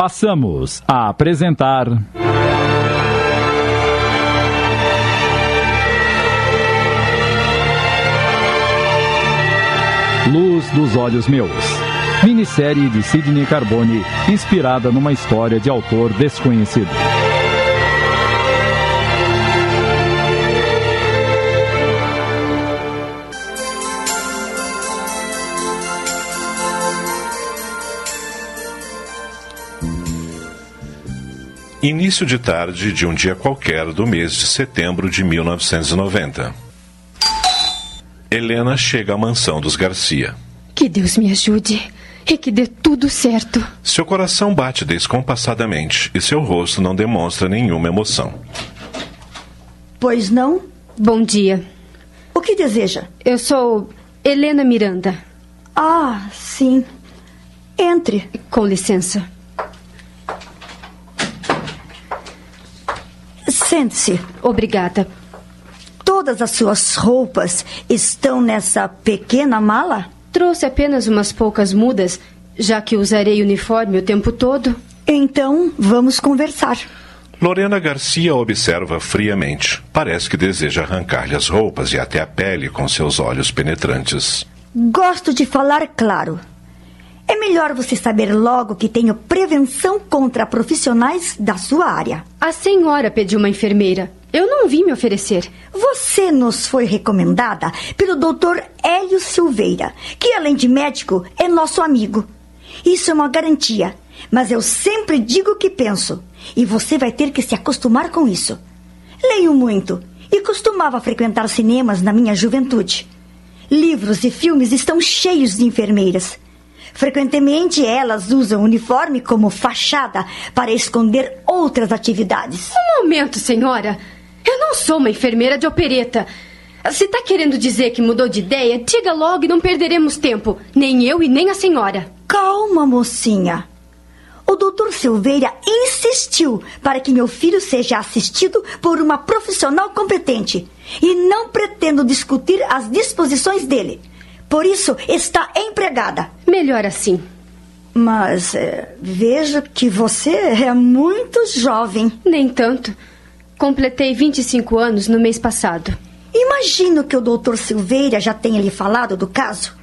passamos a apresentar. Luz dos Olhos Meus. Minissérie de Sidney Carbone, inspirada numa história de autor desconhecido. Início de tarde de um dia qualquer do mês de setembro de 1990. Helena chega à mansão dos Garcia. Que Deus me ajude e que dê tudo certo. Seu coração bate descompassadamente e seu rosto não demonstra nenhuma emoção. Pois não? Bom dia. O que deseja? Eu sou Helena Miranda. Ah, sim. Entre. Com licença. Sente-se. Obrigada. Todas as suas roupas estão nessa pequena mala? Trouxe apenas umas poucas mudas, já que usarei uniforme o tempo todo. Então, vamos conversar. Lorena Garcia observa friamente. Parece que deseja arrancar-lhe as roupas e até a pele com seus olhos penetrantes. Gosto de falar claro. É melhor você saber logo que tenho prevenção contra profissionais da sua área. A senhora pediu uma enfermeira. Eu não vim me oferecer. Você nos foi recomendada pelo Dr. Hélio Silveira, que além de médico é nosso amigo. Isso é uma garantia, mas eu sempre digo o que penso, e você vai ter que se acostumar com isso. Leio muito e costumava frequentar cinemas na minha juventude. Livros e filmes estão cheios de enfermeiras. Frequentemente elas usam o uniforme como fachada para esconder outras atividades. Um momento, senhora. Eu não sou uma enfermeira de opereta. Se está querendo dizer que mudou de ideia, diga logo e não perderemos tempo. Nem eu e nem a senhora. Calma, mocinha. O doutor Silveira insistiu para que meu filho seja assistido por uma profissional competente. E não pretendo discutir as disposições dele. Por isso, está empregada. Melhor assim. Mas é, vejo que você é muito jovem. Nem tanto. Completei 25 anos no mês passado. Imagino que o doutor Silveira já tenha lhe falado do caso.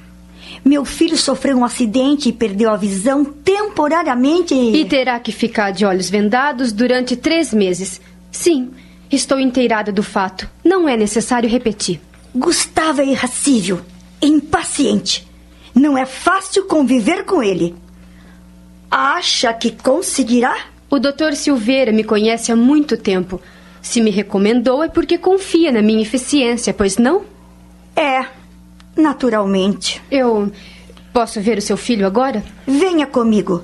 Meu filho sofreu um acidente e perdeu a visão temporariamente. E terá que ficar de olhos vendados durante três meses. Sim, estou inteirada do fato. Não é necessário repetir. Gustavo é irracível, impaciente. Não é fácil conviver com ele. Acha que conseguirá? O doutor Silveira me conhece há muito tempo. Se me recomendou é porque confia na minha eficiência, pois não? É, naturalmente. Eu posso ver o seu filho agora? Venha comigo.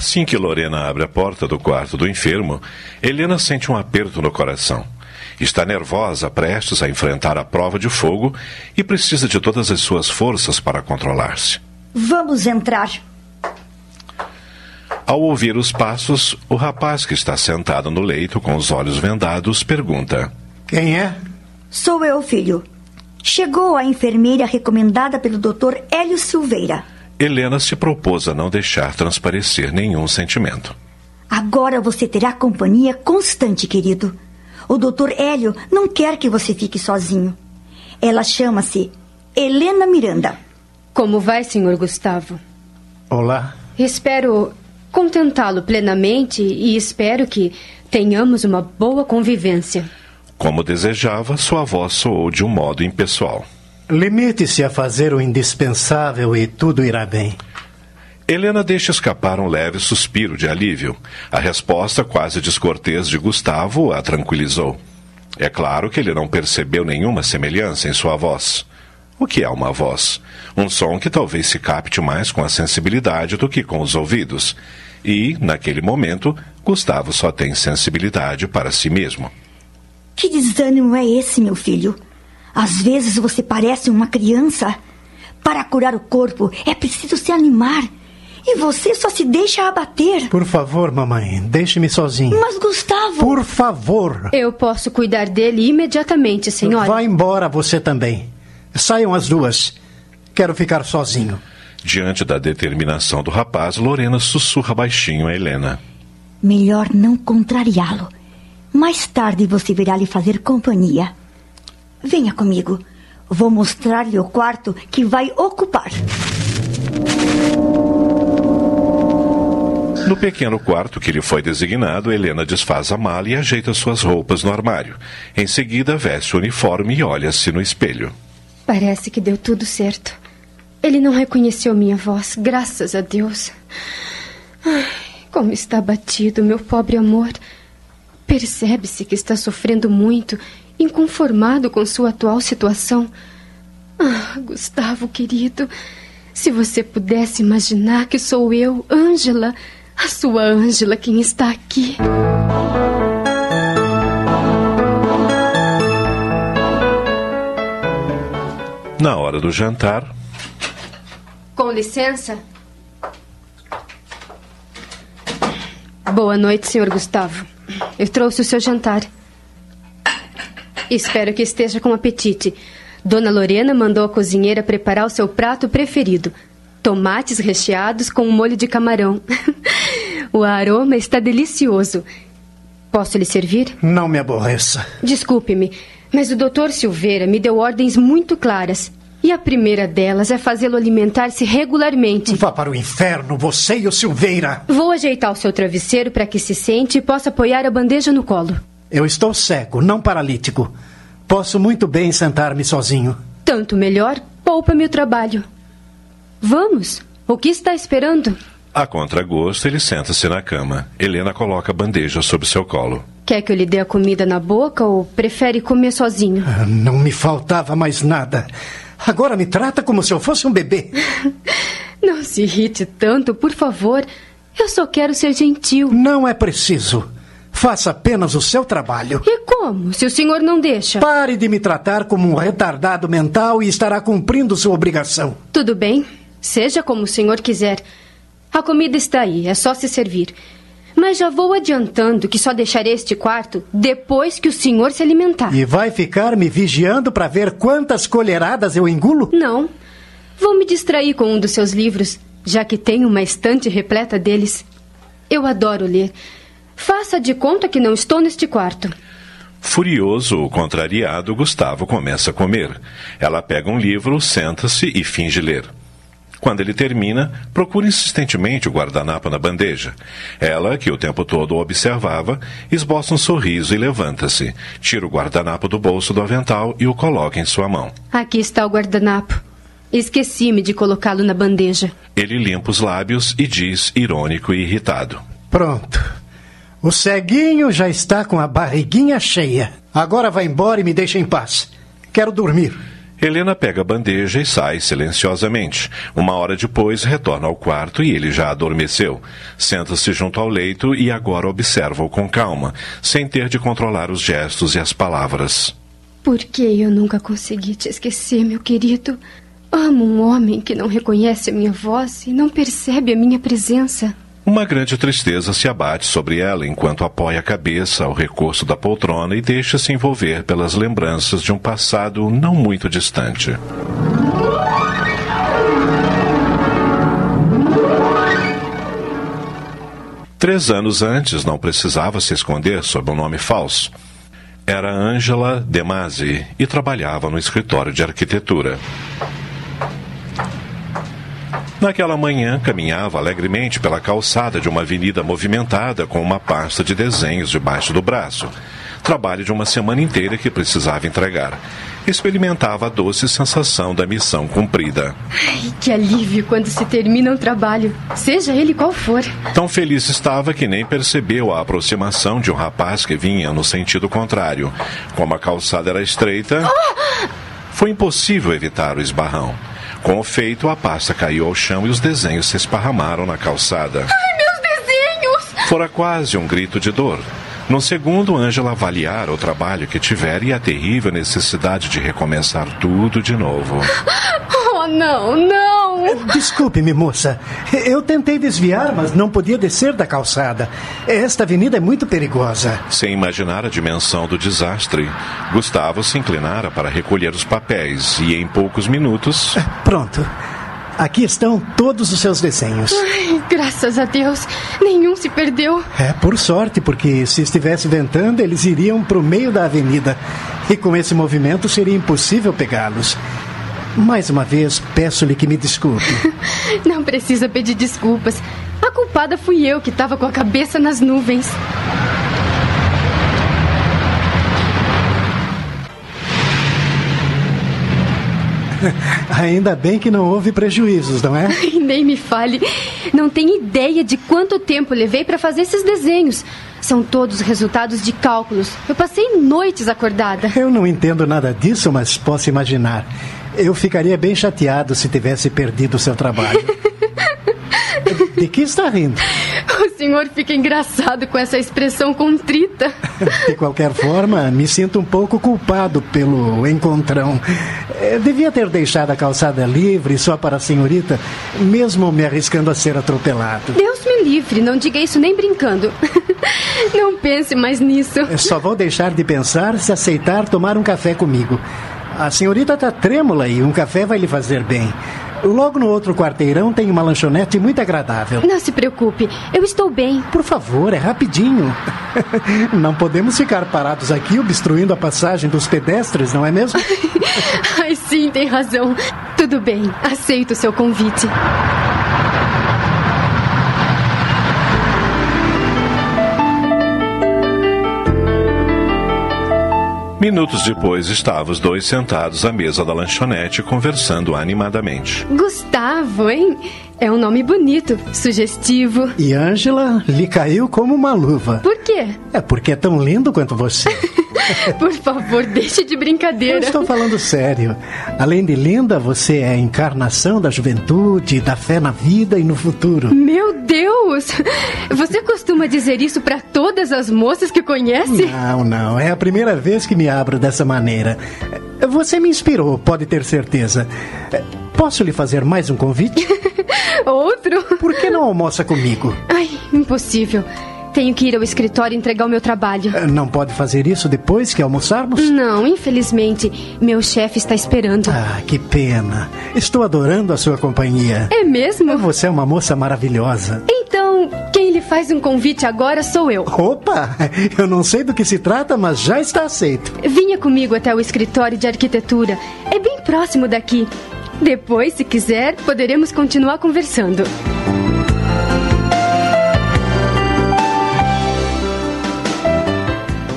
Assim que Lorena abre a porta do quarto do enfermo, Helena sente um aperto no coração. Está nervosa, prestes a enfrentar a prova de fogo e precisa de todas as suas forças para controlar-se. Vamos entrar. Ao ouvir os passos, o rapaz que está sentado no leito com os olhos vendados pergunta: Quem é? Sou eu, filho. Chegou a enfermeira recomendada pelo Dr. Hélio Silveira. Helena se propôs a não deixar transparecer nenhum sentimento. Agora você terá companhia constante, querido. O Dr. Hélio não quer que você fique sozinho. Ela chama-se Helena Miranda. Como vai, senhor Gustavo? Olá. Espero contentá-lo plenamente e espero que tenhamos uma boa convivência. Como desejava, sua voz soou de um modo impessoal. Limite-se a fazer o indispensável e tudo irá bem. Helena deixa escapar um leve suspiro de alívio. A resposta quase descortês de Gustavo a tranquilizou. É claro que ele não percebeu nenhuma semelhança em sua voz. O que é uma voz? Um som que talvez se capte mais com a sensibilidade do que com os ouvidos. E, naquele momento, Gustavo só tem sensibilidade para si mesmo. Que desânimo é esse, meu filho? Às vezes você parece uma criança. Para curar o corpo é preciso se animar. E você só se deixa abater. Por favor, mamãe, deixe-me sozinho. Mas, Gustavo. Por favor. Eu posso cuidar dele imediatamente, senhora. Vá embora você também. Saiam as duas. Quero ficar sozinho. Diante da determinação do rapaz, Lorena sussurra baixinho a Helena. Melhor não contrariá-lo. Mais tarde você virá lhe fazer companhia. Venha comigo. Vou mostrar-lhe o quarto que vai ocupar. No pequeno quarto que lhe foi designado, Helena desfaz a mala e ajeita suas roupas no armário. Em seguida, veste o uniforme e olha-se no espelho. Parece que deu tudo certo. Ele não reconheceu minha voz, graças a Deus. Ai, como está abatido, meu pobre amor. Percebe-se que está sofrendo muito, inconformado com sua atual situação. Ah, Gustavo, querido, se você pudesse imaginar que sou eu, Ângela, a sua Ângela, quem está aqui. Na hora do jantar, Com licença. Boa noite, senhor Gustavo. Eu trouxe o seu jantar. Espero que esteja com apetite. Dona Lorena mandou a cozinheira preparar o seu prato preferido: tomates recheados com um molho de camarão. o aroma está delicioso. Posso lhe servir? Não me aborreça. Desculpe-me, mas o doutor Silveira me deu ordens muito claras. E a primeira delas é fazê-lo alimentar-se regularmente. Vá para o inferno, você e o Silveira. Vou ajeitar o seu travesseiro para que se sente e possa apoiar a bandeja no colo. Eu estou cego, não paralítico. Posso muito bem sentar-me sozinho. Tanto melhor, poupa-me o trabalho. Vamos, o que está esperando? a contragosto, ele senta-se na cama. Helena coloca a bandeja sob seu colo. Quer que eu lhe dê a comida na boca ou prefere comer sozinho? Ah, Não me faltava mais nada. Agora me trata como se eu fosse um bebê. Não se irrite tanto, por favor. Eu só quero ser gentil. Não é preciso. Faça apenas o seu trabalho. E como, se o senhor não deixa? Pare de me tratar como um retardado mental e estará cumprindo sua obrigação. Tudo bem, seja como o senhor quiser. A comida está aí, é só se servir. Mas já vou adiantando que só deixarei este quarto depois que o senhor se alimentar. E vai ficar me vigiando para ver quantas colheradas eu engulo? Não. Vou me distrair com um dos seus livros, já que tenho uma estante repleta deles. Eu adoro ler. Faça de conta que não estou neste quarto. Furioso, contrariado, Gustavo começa a comer. Ela pega um livro, senta-se e finge ler. Quando ele termina, procura insistentemente o guardanapo na bandeja. Ela, que o tempo todo o observava, esboça um sorriso e levanta-se, tira o guardanapo do bolso do avental e o coloca em sua mão. Aqui está o guardanapo. Esqueci-me de colocá-lo na bandeja. Ele limpa os lábios e diz, irônico e irritado: Pronto. O ceguinho já está com a barriguinha cheia. Agora vá embora e me deixe em paz. Quero dormir. Helena pega a bandeja e sai silenciosamente. Uma hora depois, retorna ao quarto e ele já adormeceu. Senta-se junto ao leito e agora observa-o com calma, sem ter de controlar os gestos e as palavras. Por que eu nunca consegui te esquecer, meu querido? Amo um homem que não reconhece a minha voz e não percebe a minha presença. Uma grande tristeza se abate sobre ela enquanto apoia a cabeça ao recurso da poltrona e deixa-se envolver pelas lembranças de um passado não muito distante. Três anos antes, não precisava se esconder sob um nome falso. Era Angela Demasi e trabalhava no escritório de arquitetura. Naquela manhã, caminhava alegremente pela calçada de uma avenida movimentada com uma pasta de desenhos debaixo do braço. Trabalho de uma semana inteira que precisava entregar. Experimentava a doce sensação da missão cumprida. Ai, que alívio quando se termina um trabalho, seja ele qual for. Tão feliz estava que nem percebeu a aproximação de um rapaz que vinha no sentido contrário. Como a calçada era estreita, foi impossível evitar o esbarrão. Com o feito, a pasta caiu ao chão e os desenhos se esparramaram na calçada. Ai, meus desenhos! Fora quase um grito de dor. No segundo, Ângela avaliara o trabalho que tivera e a terrível necessidade de recomeçar tudo de novo. Oh, não, não! Não! Desculpe-me, moça. Eu tentei desviar, mas não podia descer da calçada. Esta avenida é muito perigosa. Sem imaginar a dimensão do desastre, Gustavo se inclinara para recolher os papéis e, em poucos minutos. Pronto. Aqui estão todos os seus desenhos. Ai, graças a Deus, nenhum se perdeu. É, por sorte, porque se estivesse ventando, eles iriam para o meio da avenida. E com esse movimento seria impossível pegá-los. Mais uma vez, peço-lhe que me desculpe. Não precisa pedir desculpas. A culpada fui eu que estava com a cabeça nas nuvens. Ainda bem que não houve prejuízos, não é? Ai, nem me fale. Não tem ideia de quanto tempo levei para fazer esses desenhos. São todos resultados de cálculos. Eu passei noites acordada. Eu não entendo nada disso, mas posso imaginar. Eu ficaria bem chateado se tivesse perdido o seu trabalho. De que está rindo? O senhor fica engraçado com essa expressão contrita. De qualquer forma, me sinto um pouco culpado pelo encontrão. Eh, Devia ter deixado a calçada livre só para a senhorita, mesmo me arriscando a ser atropelado. Deus me livre, não diga isso nem brincando. Não pense mais nisso. Eu Só vou deixar de pensar se aceitar tomar um café comigo. A senhorita está trêmula e um café vai lhe fazer bem. Logo no outro quarteirão tem uma lanchonete muito agradável. Não se preocupe, eu estou bem. Por favor, é rapidinho. Não podemos ficar parados aqui obstruindo a passagem dos pedestres, não é mesmo? Ai, sim, tem razão. Tudo bem, aceito o seu convite. Minutos depois, estavam os dois sentados à mesa da lanchonete conversando animadamente. Gustavo, hein? É um nome bonito, sugestivo. E Ângela lhe caiu como uma luva. Por quê? É porque é tão lindo quanto você. Por favor, deixe de Eu brincadeira. estou falando sério. Além de linda, você é a encarnação da juventude, da fé na vida e no futuro. Meu Deus! Você costuma dizer isso para todas as moças que conhece? Não, não. É a primeira vez que me abro dessa maneira. Você me inspirou, pode ter certeza. Posso lhe fazer mais um convite? Outro? Por que não almoça comigo? Ai, impossível. Tenho que ir ao escritório entregar o meu trabalho. Não pode fazer isso depois que almoçarmos? Não, infelizmente, meu chefe está esperando. Ah, que pena. Estou adorando a sua companhia. É mesmo? Você é uma moça maravilhosa. Então, quem lhe faz um convite agora sou eu. Opa! Eu não sei do que se trata, mas já está aceito. Vinha comigo até o escritório de arquitetura. É bem próximo daqui. Depois, se quiser, poderemos continuar conversando.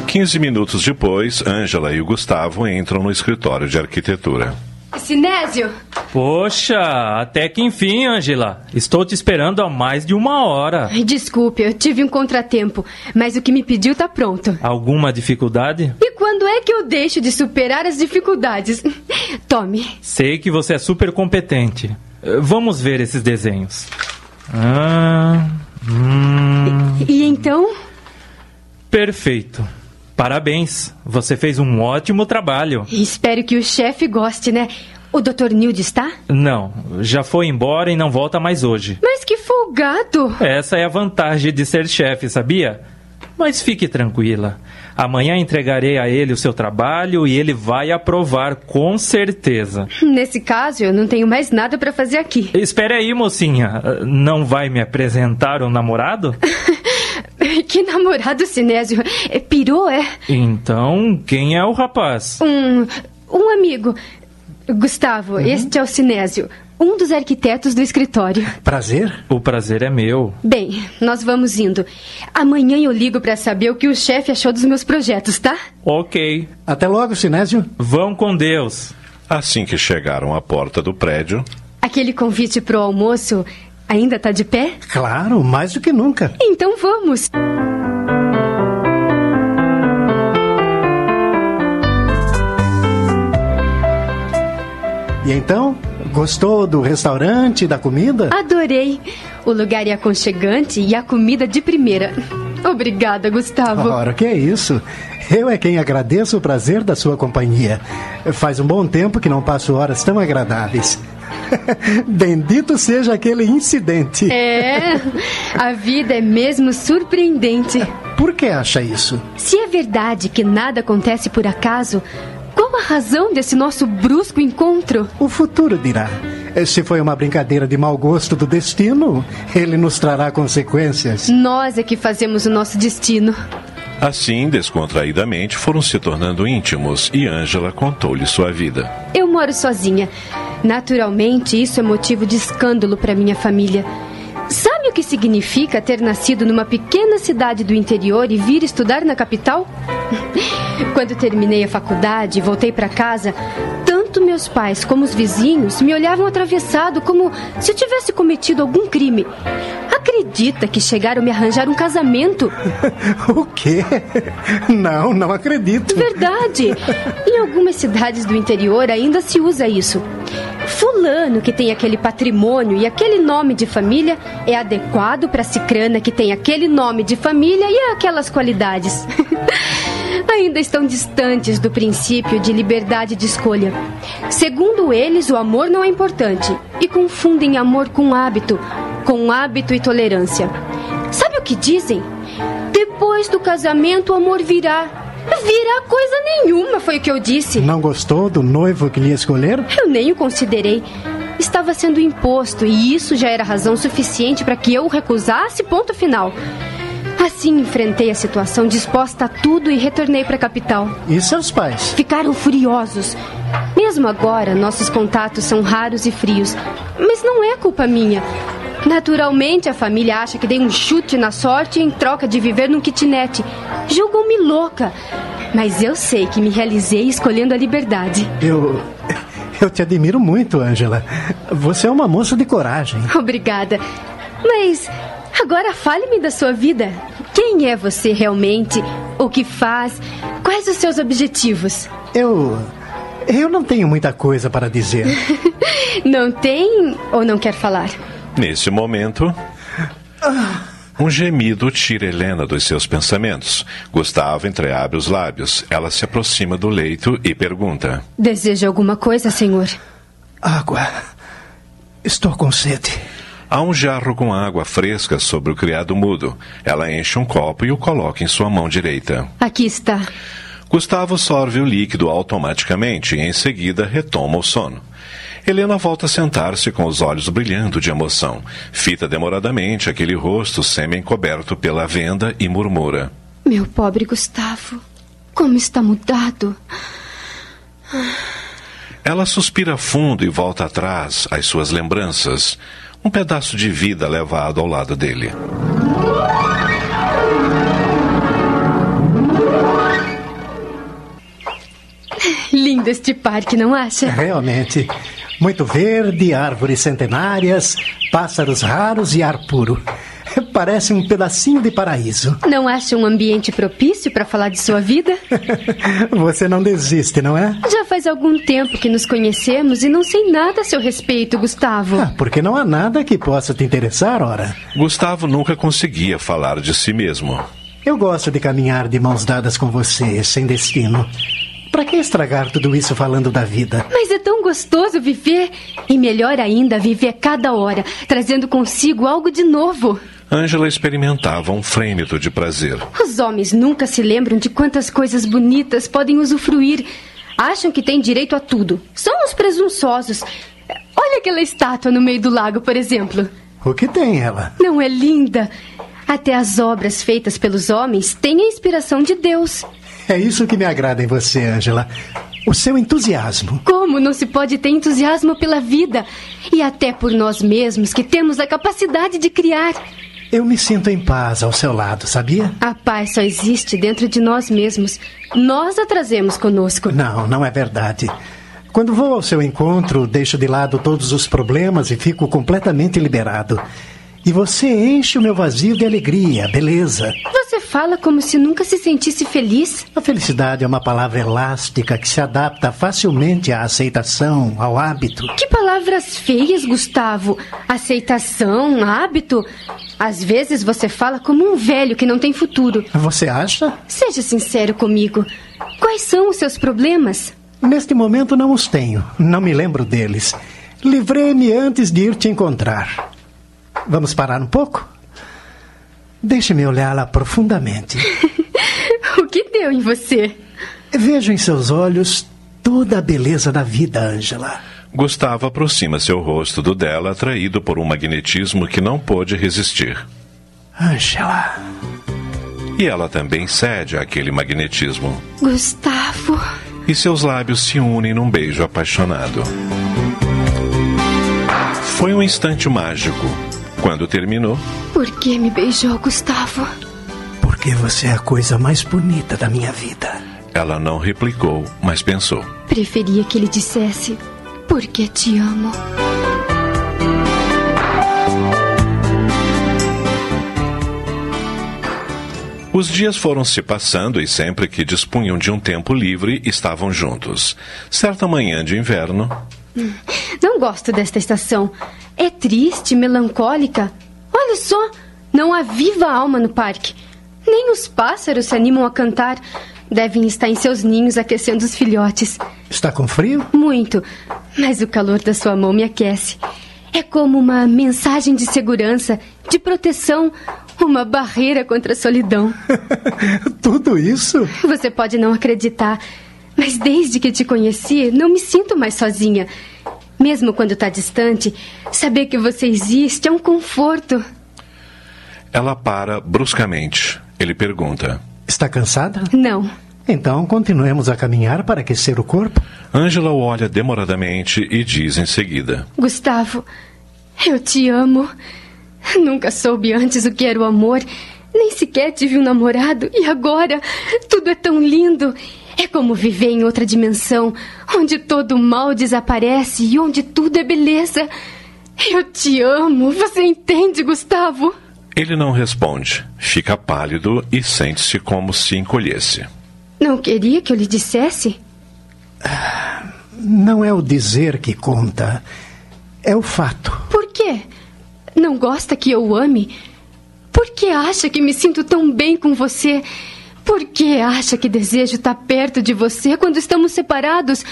Quinze minutos depois, Ângela e o Gustavo entram no escritório de arquitetura. Sinésio, Poxa, até que enfim, Angela. Estou te esperando há mais de uma hora. Ai, desculpe, eu tive um contratempo, mas o que me pediu tá pronto. Alguma dificuldade? E quando é que eu deixo de superar as dificuldades? Tome. Sei que você é super competente. Eh, Vamos ver esses desenhos. Ah, hum, E então? perfeito. Parabéns. Você fez um ótimo trabalho. Espero que o chefe goste, né? O Dr. Nilde está? Não, já foi embora e não volta mais hoje. Mas que folgado! Essa é a vantagem de ser chefe, sabia? Mas fique tranquila. Amanhã entregarei a ele o seu trabalho e ele vai aprovar com certeza. Nesse caso, eu não tenho mais nada para fazer aqui. Espere aí, mocinha. Não vai me apresentar um namorado? Que namorado, Sinésio. É, Pirou, é? Então, quem é o rapaz? Um. Um amigo. Gustavo, este é o Sinésio, um dos arquitetos do escritório. Prazer? O prazer é meu. Bem, nós vamos indo. Amanhã eu ligo para saber o que o chefe achou dos meus projetos, tá? Ok. Até logo, Sinésio. Vão com Deus. Assim que chegaram à porta do prédio, Aquele convite pro almoço ainda tá de pé? Claro, mais do que nunca. Então vamos. E então, gostou do restaurante, da comida? Adorei. O lugar é aconchegante e a comida de primeira. Obrigada, Gustavo. Ora, que é isso? Eu é quem agradeço o prazer da sua companhia. Faz um bom tempo que não passo horas tão agradáveis. Bendito seja aquele incidente. É, a vida é mesmo surpreendente. Por que acha isso? Se é verdade que nada acontece por acaso, qual a razão desse nosso brusco encontro? O futuro dirá. Se foi uma brincadeira de mau gosto do destino, ele nos trará consequências. Nós é que fazemos o nosso destino. Assim, descontraídamente, foram se tornando íntimos e Ângela contou-lhe sua vida. Eu moro sozinha. Naturalmente, isso é motivo de escândalo para minha família. Sabe o que significa ter nascido numa pequena cidade do interior e vir estudar na capital? Quando terminei a faculdade e voltei para casa, tanto meus pais como os vizinhos me olhavam atravessado como se eu tivesse cometido algum crime. Acredita que chegaram a me arranjar um casamento? o quê? Não, não acredito. Verdade. Em algumas cidades do interior ainda se usa isso. Fulano, que tem aquele patrimônio e aquele nome de família, é adequado para Cicrana, que tem aquele nome de família e aquelas qualidades. Ainda estão distantes do princípio de liberdade de escolha. Segundo eles, o amor não é importante e confundem amor com hábito, com hábito e tolerância. Sabe o que dizem? Depois do casamento, o amor virá. Virá coisa nenhuma, foi o que eu disse. Não gostou do noivo que lhe escolheram? Eu nem o considerei. Estava sendo imposto e isso já era razão suficiente para que eu o recusasse, ponto final. Assim enfrentei a situação disposta a tudo e retornei para a capital. E seus pais? Ficaram furiosos. Mesmo agora, nossos contatos são raros e frios. Mas não é culpa minha. Naturalmente, a família acha que dei um chute na sorte em troca de viver num kitnet. Julgam-me louca. Mas eu sei que me realizei escolhendo a liberdade. Eu. Eu te admiro muito, Angela. Você é uma moça de coragem. Obrigada. Mas agora fale-me da sua vida. Quem é você realmente? O que faz? Quais os seus objetivos? Eu. Eu não tenho muita coisa para dizer. não tem ou não quer falar? Nesse momento, um gemido tira Helena dos seus pensamentos. Gustavo entreabre os lábios. Ela se aproxima do leito e pergunta: Deseja alguma coisa, senhor? Água. Estou com sede. Há um jarro com água fresca sobre o criado mudo. Ela enche um copo e o coloca em sua mão direita. Aqui está. Gustavo sorve o líquido automaticamente e em seguida retoma o sono. Helena volta a sentar-se com os olhos brilhando de emoção. Fita demoradamente aquele rosto semi-encoberto pela venda e murmura: Meu pobre Gustavo, como está mudado. Ela suspira fundo e volta atrás às suas lembranças. Um pedaço de vida levado ao lado dele. Lindo este parque, não acha? Realmente. Muito verde, árvores centenárias, pássaros raros e ar puro. Parece um pedacinho de paraíso. Não acha um ambiente propício para falar de sua vida? Você não desiste, não é? Já faz algum tempo que nos conhecemos e não sei nada a seu respeito, Gustavo. Ah, porque não há nada que possa te interessar, ora. Gustavo nunca conseguia falar de si mesmo. Eu gosto de caminhar de mãos dadas com você, sem destino. Para que estragar tudo isso falando da vida? Mas é tão gostoso viver. E melhor ainda, viver cada hora, trazendo consigo algo de novo. Ângela experimentava um frêmito de prazer. Os homens nunca se lembram de quantas coisas bonitas podem usufruir. Acham que têm direito a tudo. São os presunçosos. Olha aquela estátua no meio do lago, por exemplo. O que tem ela? Não é linda? Até as obras feitas pelos homens têm a inspiração de Deus. É isso que me agrada em você, Angela. O seu entusiasmo. Como não se pode ter entusiasmo pela vida e até por nós mesmos que temos a capacidade de criar? Eu me sinto em paz ao seu lado, sabia? A paz só existe dentro de nós mesmos. Nós a trazemos conosco. Não, não é verdade. Quando vou ao seu encontro, deixo de lado todos os problemas e fico completamente liberado. E você enche o meu vazio de alegria, beleza. Você fala como se nunca se sentisse feliz. A felicidade é uma palavra elástica que se adapta facilmente à aceitação, ao hábito. Que palavras feias, Gustavo. Aceitação, hábito. Às vezes você fala como um velho que não tem futuro. Você acha? Seja sincero comigo. Quais são os seus problemas? Neste momento não os tenho. Não me lembro deles. Livrei-me antes de ir te encontrar. Vamos parar um pouco? Deixe-me olhá-la profundamente. o que deu em você? Vejo em seus olhos toda a beleza da vida, Ângela. Gustavo aproxima seu rosto do dela, atraído por um magnetismo que não pôde resistir. Ângela. E ela também cede àquele magnetismo. Gustavo. E seus lábios se unem num beijo apaixonado. Foi um instante mágico. Quando terminou. Por que me beijou, Gustavo? Porque você é a coisa mais bonita da minha vida. Ela não replicou, mas pensou. Preferia que ele dissesse: Porque te amo. Os dias foram se passando e sempre que dispunham de um tempo livre, estavam juntos. Certa manhã de inverno. Não gosto desta estação. É triste, melancólica. Olha só, não há viva alma no parque. Nem os pássaros se animam a cantar. Devem estar em seus ninhos aquecendo os filhotes. Está com frio? Muito, mas o calor da sua mão me aquece. É como uma mensagem de segurança, de proteção, uma barreira contra a solidão. Tudo isso? Você pode não acreditar, mas desde que te conheci, não me sinto mais sozinha. Mesmo quando está distante, saber que você existe é um conforto. Ela para bruscamente. Ele pergunta: Está cansada? Não. Então continuemos a caminhar para aquecer o corpo? Ângela o olha demoradamente e diz em seguida: Gustavo, eu te amo. Nunca soube antes o que era o amor. Nem sequer tive um namorado. E agora? Tudo é tão lindo. É como viver em outra dimensão, onde todo o mal desaparece e onde tudo é beleza. Eu te amo. Você entende, Gustavo? Ele não responde. Fica pálido e sente-se como se encolhesse. Não queria que eu lhe dissesse? Não é o dizer que conta. É o fato. Por quê? Não gosta que eu ame? Por que acha que me sinto tão bem com você? Por que acha que desejo estar perto de você quando estamos separados?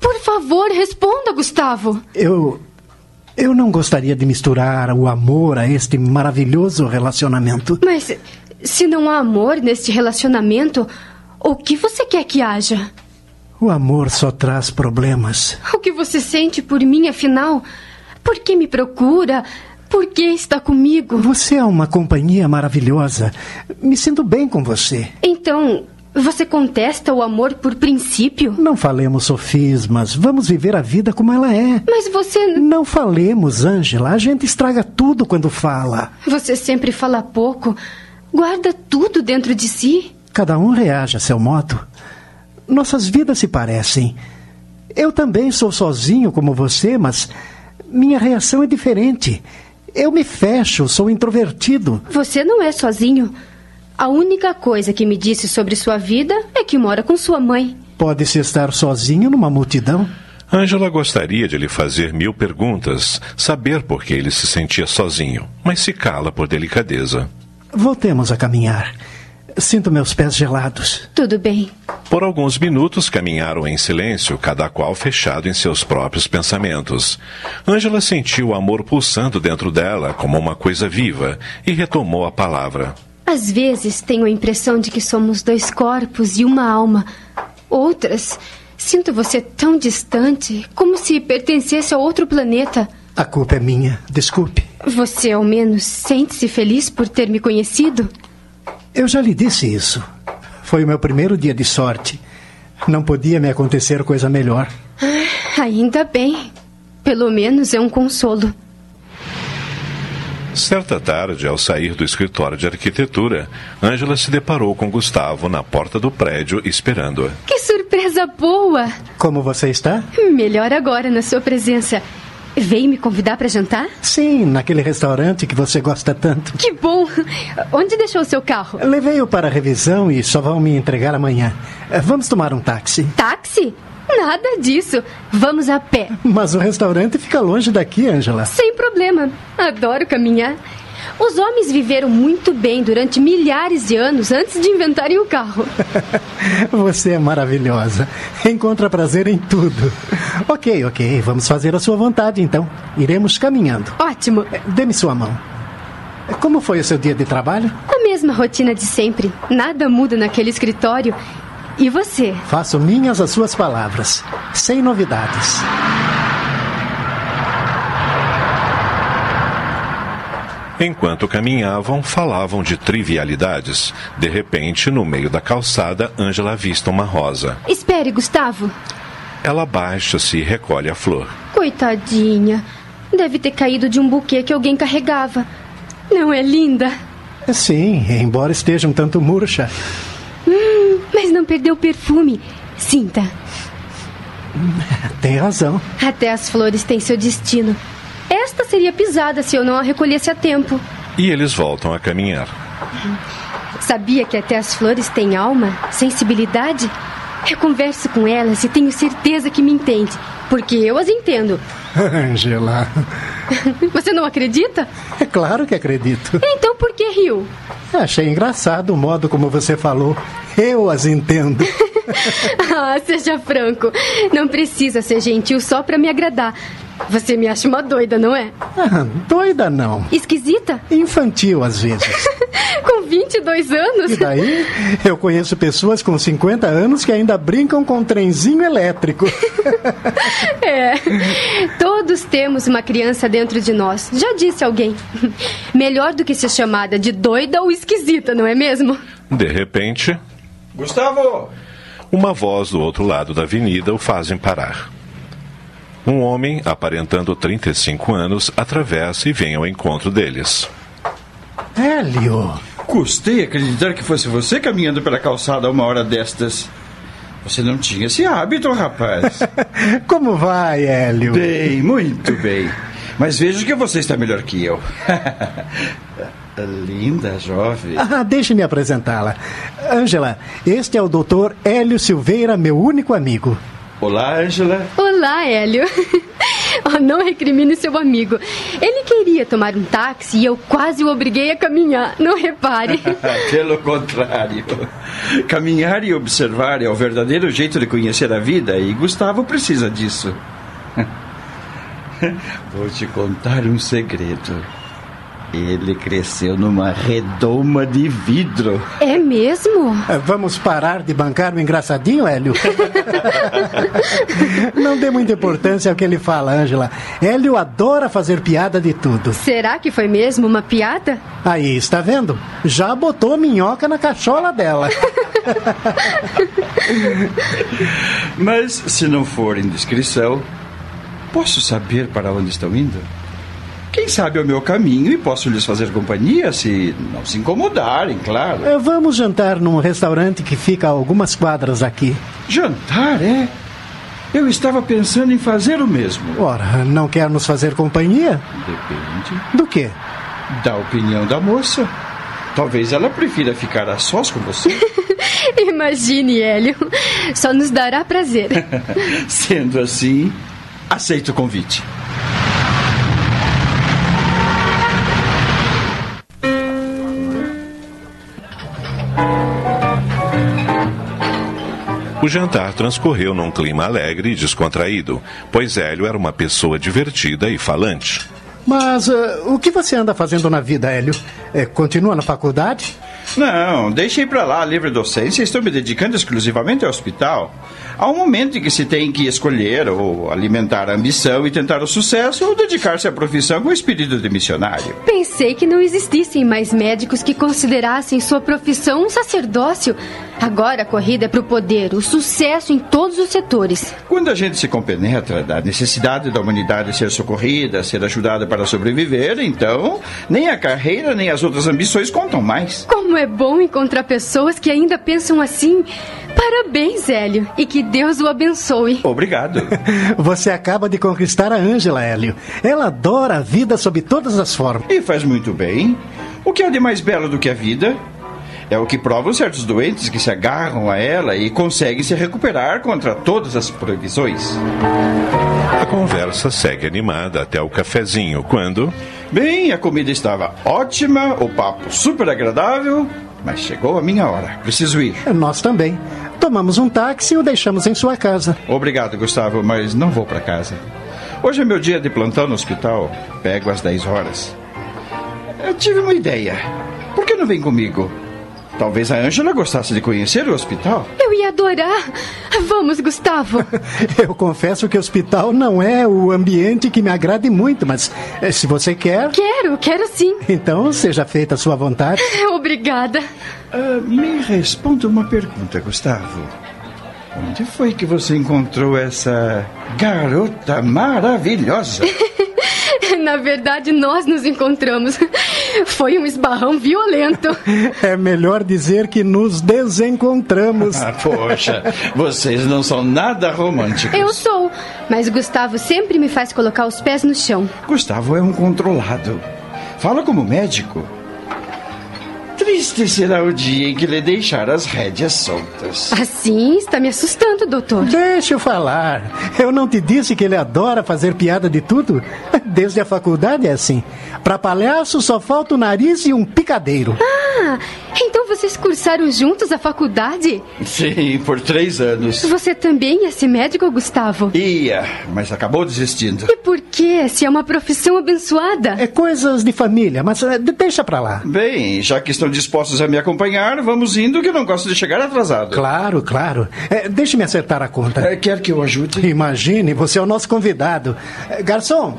Por favor, responda, Gustavo. Eu. Eu não gostaria de misturar o amor a este maravilhoso relacionamento. Mas se não há amor neste relacionamento, o que você quer que haja? O amor só traz problemas. O que você sente por mim, afinal? Por que me procura? Por que está comigo? Você é uma companhia maravilhosa. Me sinto bem com você. Então, você contesta o amor por princípio? Não falemos sofismas. Vamos viver a vida como ela é. Mas você. Não falemos, Ângela. A gente estraga tudo quando fala. Você sempre fala pouco. Guarda tudo dentro de si. Cada um reage a seu modo. Nossas vidas se parecem. Eu também sou sozinho como você, mas minha reação é diferente. Eu me fecho, sou introvertido. Você não é sozinho. A única coisa que me disse sobre sua vida é que mora com sua mãe. Pode-se estar sozinho numa multidão? Ângela gostaria de lhe fazer mil perguntas, saber por que ele se sentia sozinho, mas se cala por delicadeza. Voltemos a caminhar. Sinto meus pés gelados. Tudo bem. Por alguns minutos caminharam em silêncio, cada qual fechado em seus próprios pensamentos. Ângela sentiu o amor pulsando dentro dela como uma coisa viva e retomou a palavra. Às vezes tenho a impressão de que somos dois corpos e uma alma. Outras, sinto você tão distante, como se pertencesse a outro planeta. A culpa é minha. Desculpe. Você, ao menos, sente-se feliz por ter me conhecido? Eu já lhe disse isso. Foi o meu primeiro dia de sorte. Não podia me acontecer coisa melhor. Ah, ainda bem. Pelo menos é um consolo. Certa tarde, ao sair do escritório de arquitetura, Ângela se deparou com Gustavo na porta do prédio esperando-a. Que surpresa boa! Como você está? Melhor agora na sua presença. Veio me convidar para jantar? Sim, naquele restaurante que você gosta tanto. Que bom! Onde deixou o seu carro? Levei-o para a revisão e só vão me entregar amanhã. Vamos tomar um táxi. Táxi? Nada disso. Vamos a pé. Mas o restaurante fica longe daqui, Angela. Sem problema. Adoro caminhar. Os homens viveram muito bem durante milhares de anos antes de inventarem o carro. Você é maravilhosa. Encontra prazer em tudo. Ok, ok. Vamos fazer a sua vontade então. Iremos caminhando. Ótimo. Dê-me sua mão. Como foi o seu dia de trabalho? A mesma rotina de sempre. Nada muda naquele escritório. E você? Faço minhas as suas palavras. Sem novidades. Enquanto caminhavam, falavam de trivialidades. De repente, no meio da calçada, Ângela avista uma rosa. Espere, Gustavo. Ela baixa-se e recolhe a flor. Coitadinha. Deve ter caído de um buquê que alguém carregava. Não é linda? Sim, embora esteja um tanto murcha. Hum, mas não perdeu o perfume. Sinta. Tem razão. Até as flores têm seu destino. Esta seria pisada se eu não a recolhesse a tempo. E eles voltam a caminhar. Sabia que até as flores têm alma, sensibilidade? Eu converso com elas e tenho certeza que me entende, porque eu as entendo. Angela. Você não acredita? É claro que acredito. Então por que riu? Achei engraçado o modo como você falou. Eu as entendo. ah, seja franco. Não precisa ser gentil só para me agradar. Você me acha uma doida, não é? Ah, doida não. Esquisita? Infantil às vezes. com 22 anos? E daí? Eu conheço pessoas com 50 anos que ainda brincam com um trenzinho elétrico. é. Todos temos uma criança dentro de nós. Já disse alguém. Melhor do que ser chamada de doida ou esquisita, não é mesmo? De repente. Gustavo! Uma voz do outro lado da avenida o fazem parar. Um homem, aparentando 35 anos, atravessa e vem ao encontro deles. Hélio! Custei acreditar que fosse você caminhando pela calçada a uma hora destas. Você não tinha esse hábito, rapaz. Como vai, Hélio? Bem, muito bem. Mas vejo que você está melhor que eu. Linda, jovem. Ah, deixe-me apresentá-la. Ângela, este é o doutor Hélio Silveira, meu único amigo. Olá, Ângela. Olá, Hélio. oh, não recrimine seu amigo. Ele queria tomar um táxi e eu quase o obriguei a caminhar. Não repare. Pelo contrário. Caminhar e observar é o verdadeiro jeito de conhecer a vida e Gustavo precisa disso. Vou te contar um segredo. Ele cresceu numa redoma de vidro. É mesmo? Vamos parar de bancar o engraçadinho, Hélio? Não dê muita importância ao que ele fala, Ângela. Hélio adora fazer piada de tudo. Será que foi mesmo uma piada? Aí, está vendo? Já botou minhoca na cachola dela. Mas, se não for indiscrição, posso saber para onde estão indo? Quem sabe é o meu caminho e posso lhes fazer companhia se não se incomodarem, claro. É, vamos jantar num restaurante que fica a algumas quadras aqui. Jantar, é? Eu estava pensando em fazer o mesmo. Ora, não quer nos fazer companhia? Depende. Do quê? Da opinião da moça. Talvez ela prefira ficar a sós com você. Imagine, Hélio. Só nos dará prazer. Sendo assim, aceito o convite. O jantar transcorreu num clima alegre e descontraído, pois Hélio era uma pessoa divertida e falante. Mas uh, o que você anda fazendo na vida, Hélio? É, continua na faculdade? Não, deixei para lá a livre docência e estou me dedicando exclusivamente ao hospital. Há um momento em que se tem que escolher ou alimentar a ambição e tentar o sucesso ou dedicar-se à profissão com espírito de missionário. Pensei que não existissem mais médicos que considerassem sua profissão um sacerdócio. Agora a corrida é para o poder, o sucesso em todos os setores. Quando a gente se compenetra da necessidade da humanidade ser socorrida, ser ajudada para sobreviver, então nem a carreira nem as outras ambições contam mais. Como é bom encontrar pessoas que ainda pensam assim. Parabéns, Hélio, e que Deus o abençoe. Obrigado. Você acaba de conquistar a Ângela, Hélio. Ela adora a vida sob todas as formas. E faz muito bem. O que há de mais belo do que a vida? É o que provam certos doentes que se agarram a ela e conseguem se recuperar contra todas as proibições. A conversa segue animada até o cafezinho, quando. Bem, a comida estava ótima, o papo super agradável, mas chegou a minha hora. Preciso ir. Nós também. Tomamos um táxi e o deixamos em sua casa. Obrigado, Gustavo, mas não vou para casa. Hoje é meu dia de plantão no hospital. Pego às 10 horas. Eu tive uma ideia. Por que não vem comigo? Talvez a Ângela gostasse de conhecer o hospital. Eu ia adorar. Vamos, Gustavo. Eu confesso que o hospital não é o ambiente que me agrade muito, mas eh, se você quer. Quero, quero sim. Então seja feita a sua vontade. Obrigada. Uh, me responda uma pergunta, Gustavo. Onde foi que você encontrou essa garota maravilhosa? Na verdade, nós nos encontramos. Foi um esbarrão violento. É melhor dizer que nos desencontramos. Ah, poxa, vocês não são nada românticos. Eu sou, mas Gustavo sempre me faz colocar os pés no chão. Gustavo é um controlado. Fala como médico. Triste será o dia em que lhe deixar as rédeas soltas. Assim está me assustando, doutor. Deixa eu falar. Eu não te disse que ele adora fazer piada de tudo? Desde a faculdade é assim. Para palhaço só falta o nariz e um picadeiro. Ah, então vocês cursaram juntos a faculdade? Sim, por três anos. Você também ia ser médico, Gustavo? Ia, mas acabou desistindo. E por quê? Se é uma profissão abençoada. É coisas de família, mas eh, deixa pra lá. Bem, já que estão dispostos a me acompanhar, vamos indo que eu não gosto de chegar atrasado. Claro, claro. É, Deixe-me acertar a conta. É, quer que eu ajude? Imagine, você é o nosso convidado. Eh, Garçom,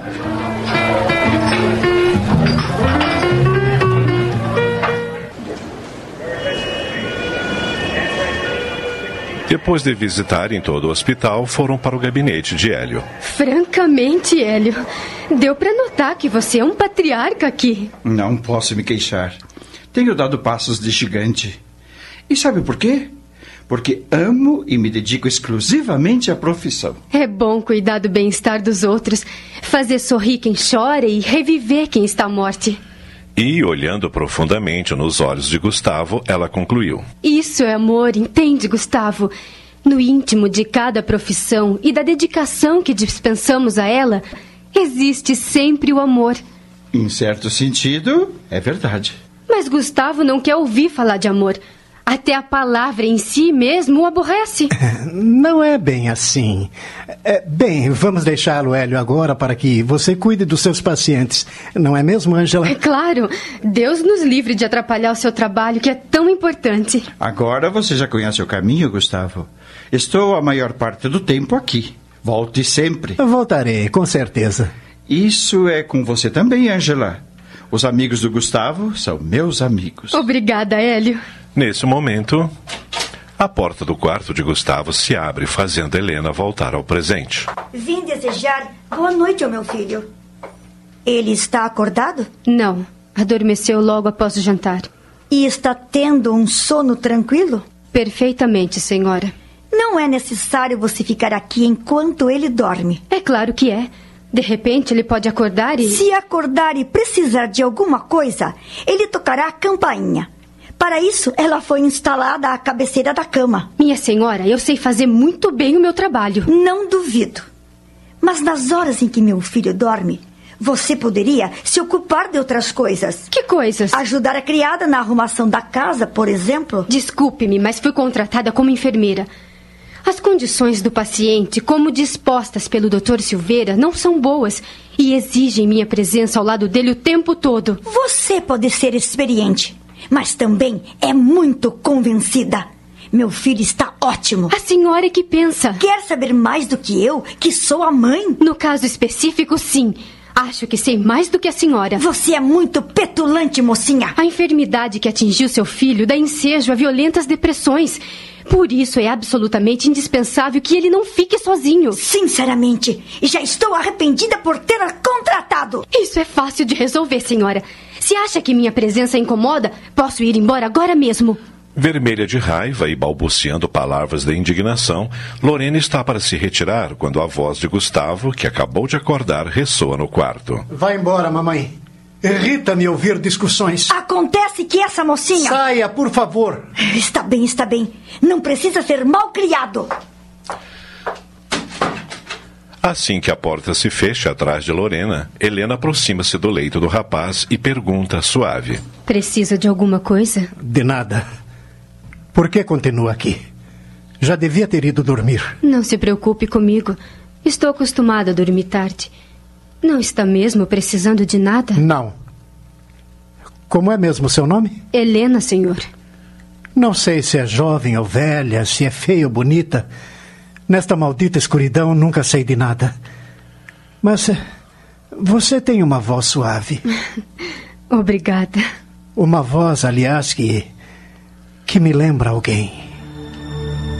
Depois de visitarem todo o hospital, foram para o gabinete de Hélio. Francamente, Hélio, deu pra notar que você é um patriarca aqui. Não posso me queixar. Tenho dado passos de gigante. E sabe por quê? Porque amo e me dedico exclusivamente à profissão. É bom cuidar do bem-estar dos outros, fazer sorrir quem chora e reviver quem está à morte. E, olhando profundamente nos olhos de Gustavo, ela concluiu: Isso é amor, entende, Gustavo? No íntimo de cada profissão e da dedicação que dispensamos a ela, existe sempre o amor. Em certo sentido, é verdade. Mas Gustavo não quer ouvir falar de amor. Até a palavra em si mesmo o aborrece. não é bem assim. É, bem, vamos deixá-lo, Hélio, agora para que você cuide dos seus pacientes. Não é mesmo, Ângela? É claro, Deus nos livre de atrapalhar o seu trabalho, que é tão importante. Agora você já conhece o caminho, Gustavo. Estou a maior parte do tempo aqui. Volte sempre. Voltarei, com certeza. Isso é com você também, Ângela. Os amigos do Gustavo são meus amigos. Obrigada, Hélio. Nesse momento, a porta do quarto de Gustavo se abre, fazendo Helena voltar ao presente. Vim desejar boa noite ao meu filho. Ele está acordado? Não, adormeceu logo após o jantar. E está tendo um sono tranquilo? Perfeitamente, senhora. Não é necessário você ficar aqui enquanto ele dorme. É claro que é. De repente ele pode acordar e. Se acordar e precisar de alguma coisa, ele tocará a campainha. Para isso, ela foi instalada à cabeceira da cama. Minha senhora, eu sei fazer muito bem o meu trabalho. Não duvido. Mas nas horas em que meu filho dorme, você poderia se ocupar de outras coisas. Que coisas? Ajudar a criada na arrumação da casa, por exemplo. Desculpe-me, mas fui contratada como enfermeira. As condições do paciente, como dispostas pelo Dr. Silveira, não são boas e exigem minha presença ao lado dele o tempo todo. Você pode ser experiente, mas também é muito convencida. Meu filho está ótimo. A senhora é que pensa. Quer saber mais do que eu, que sou a mãe? No caso específico, sim. Acho que sei mais do que a senhora. Você é muito petulante, mocinha. A enfermidade que atingiu seu filho dá ensejo a violentas depressões. Por isso é absolutamente indispensável que ele não fique sozinho. Sinceramente, já estou arrependida por ter a contratado. Isso é fácil de resolver, senhora. Se acha que minha presença incomoda, posso ir embora agora mesmo. Vermelha de raiva e balbuciando palavras de indignação, Lorena está para se retirar quando a voz de Gustavo, que acabou de acordar, ressoa no quarto. Vai embora, mamãe. Irrita-me ouvir discussões. Acontece que essa mocinha. Saia, por favor. Está bem, está bem. Não precisa ser mal criado. Assim que a porta se fecha atrás de Lorena, Helena aproxima-se do leito do rapaz e pergunta suave: Precisa de alguma coisa? De nada. Por que continua aqui? Já devia ter ido dormir. Não se preocupe comigo. Estou acostumada a dormir tarde. Não está mesmo precisando de nada? Não. Como é mesmo seu nome? Helena, senhor. Não sei se é jovem ou velha, se é feia ou bonita. Nesta maldita escuridão nunca sei de nada. Mas eh, você tem uma voz suave. Obrigada. Uma voz, aliás, que. que me lembra alguém.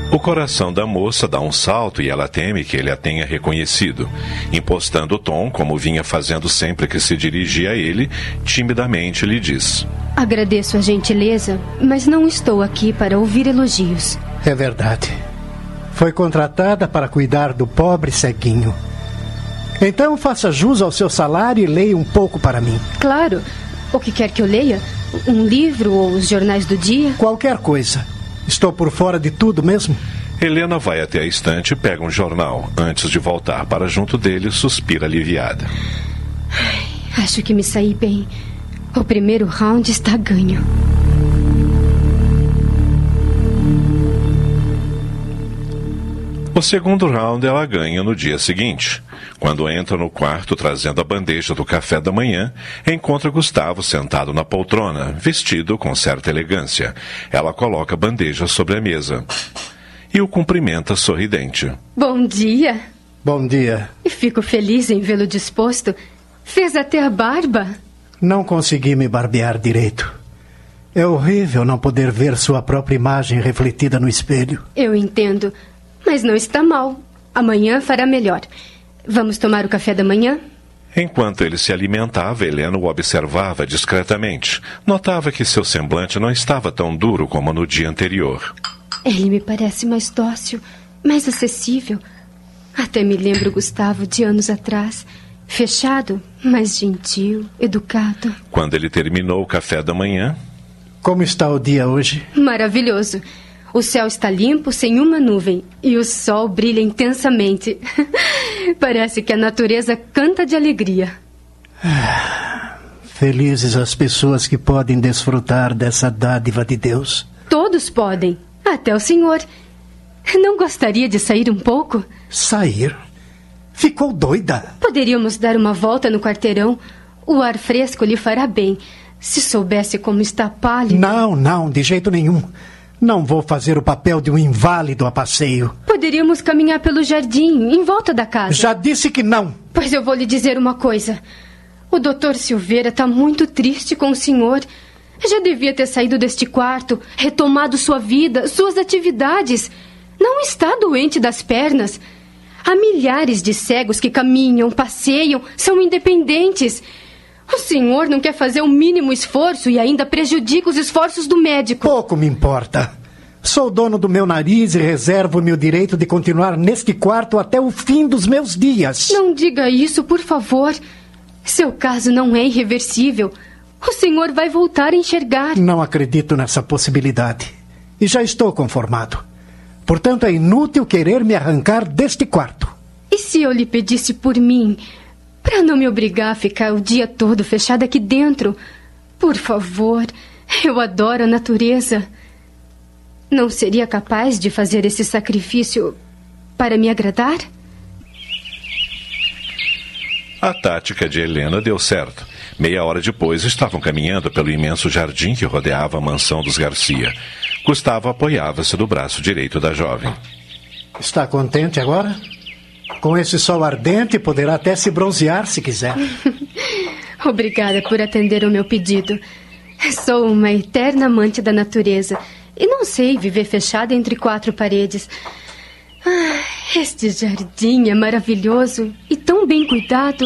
O coração da moça dá um salto e ela teme que ele a tenha reconhecido. Impostando o tom, como vinha fazendo sempre que se dirigia a ele, timidamente lhe diz: Agradeço a gentileza, mas não estou aqui para ouvir elogios. É verdade. Foi contratada para cuidar do pobre ceguinho. Então faça jus ao seu salário e leia um pouco para mim. Claro. O que quer que eu leia? Um livro ou os jornais do dia? Qualquer coisa. Estou por fora de tudo mesmo? Helena vai até a estante e pega um jornal. Antes de voltar para junto dele, suspira aliviada. Ai, acho que me saí bem. O primeiro round está ganho. O segundo round ela ganha no dia seguinte. Quando entra no quarto trazendo a bandeja do café da manhã, encontra Gustavo sentado na poltrona, vestido com certa elegância. Ela coloca a bandeja sobre a mesa e o cumprimenta sorridente. Bom dia. Bom dia. E fico feliz em vê-lo disposto. Fez até a barba. Não consegui me barbear direito. É horrível não poder ver sua própria imagem refletida no espelho. Eu entendo. Mas não está mal. Amanhã fará melhor. Vamos tomar o café da manhã? Enquanto ele se alimentava, Helena o observava discretamente. Notava que seu semblante não estava tão duro como no dia anterior. Ele me parece mais dócil, mais acessível. Até me lembro Gustavo de anos atrás. Fechado, mas gentil, educado. Quando ele terminou o café da manhã. Como está o dia hoje? Maravilhoso. O céu está limpo, sem uma nuvem, e o sol brilha intensamente. Parece que a natureza canta de alegria. Felizes as pessoas que podem desfrutar dessa dádiva de Deus. Todos podem, até o senhor. Não gostaria de sair um pouco? Sair? Ficou doida? Poderíamos dar uma volta no quarteirão. O ar fresco lhe fará bem. Se soubesse como está pálido. Não, não, de jeito nenhum. Não vou fazer o papel de um inválido a passeio. Poderíamos caminhar pelo jardim, em volta da casa. Já disse que não. Pois eu vou lhe dizer uma coisa. O doutor Silveira está muito triste com o senhor. Já devia ter saído deste quarto, retomado sua vida, suas atividades. Não está doente das pernas. Há milhares de cegos que caminham, passeiam, são independentes. O senhor não quer fazer o mínimo esforço e ainda prejudica os esforços do médico. Pouco me importa. Sou dono do meu nariz e reservo meu direito de continuar neste quarto até o fim dos meus dias. Não diga isso, por favor. Seu caso não é irreversível. O senhor vai voltar a enxergar. Não acredito nessa possibilidade. E já estou conformado. Portanto, é inútil querer me arrancar deste quarto. E se eu lhe pedisse por mim? Para não me obrigar a ficar o dia todo fechada aqui dentro. Por favor, eu adoro a natureza. Não seria capaz de fazer esse sacrifício para me agradar? A tática de Helena deu certo. Meia hora depois estavam caminhando pelo imenso jardim que rodeava a mansão dos Garcia. Gustavo apoiava-se do braço direito da jovem. Está contente agora? Com esse sol ardente, poderá até se bronzear se quiser. Obrigada por atender o meu pedido. Sou uma eterna amante da natureza e não sei viver fechada entre quatro paredes. Ah, este jardim é maravilhoso e tão bem cuidado.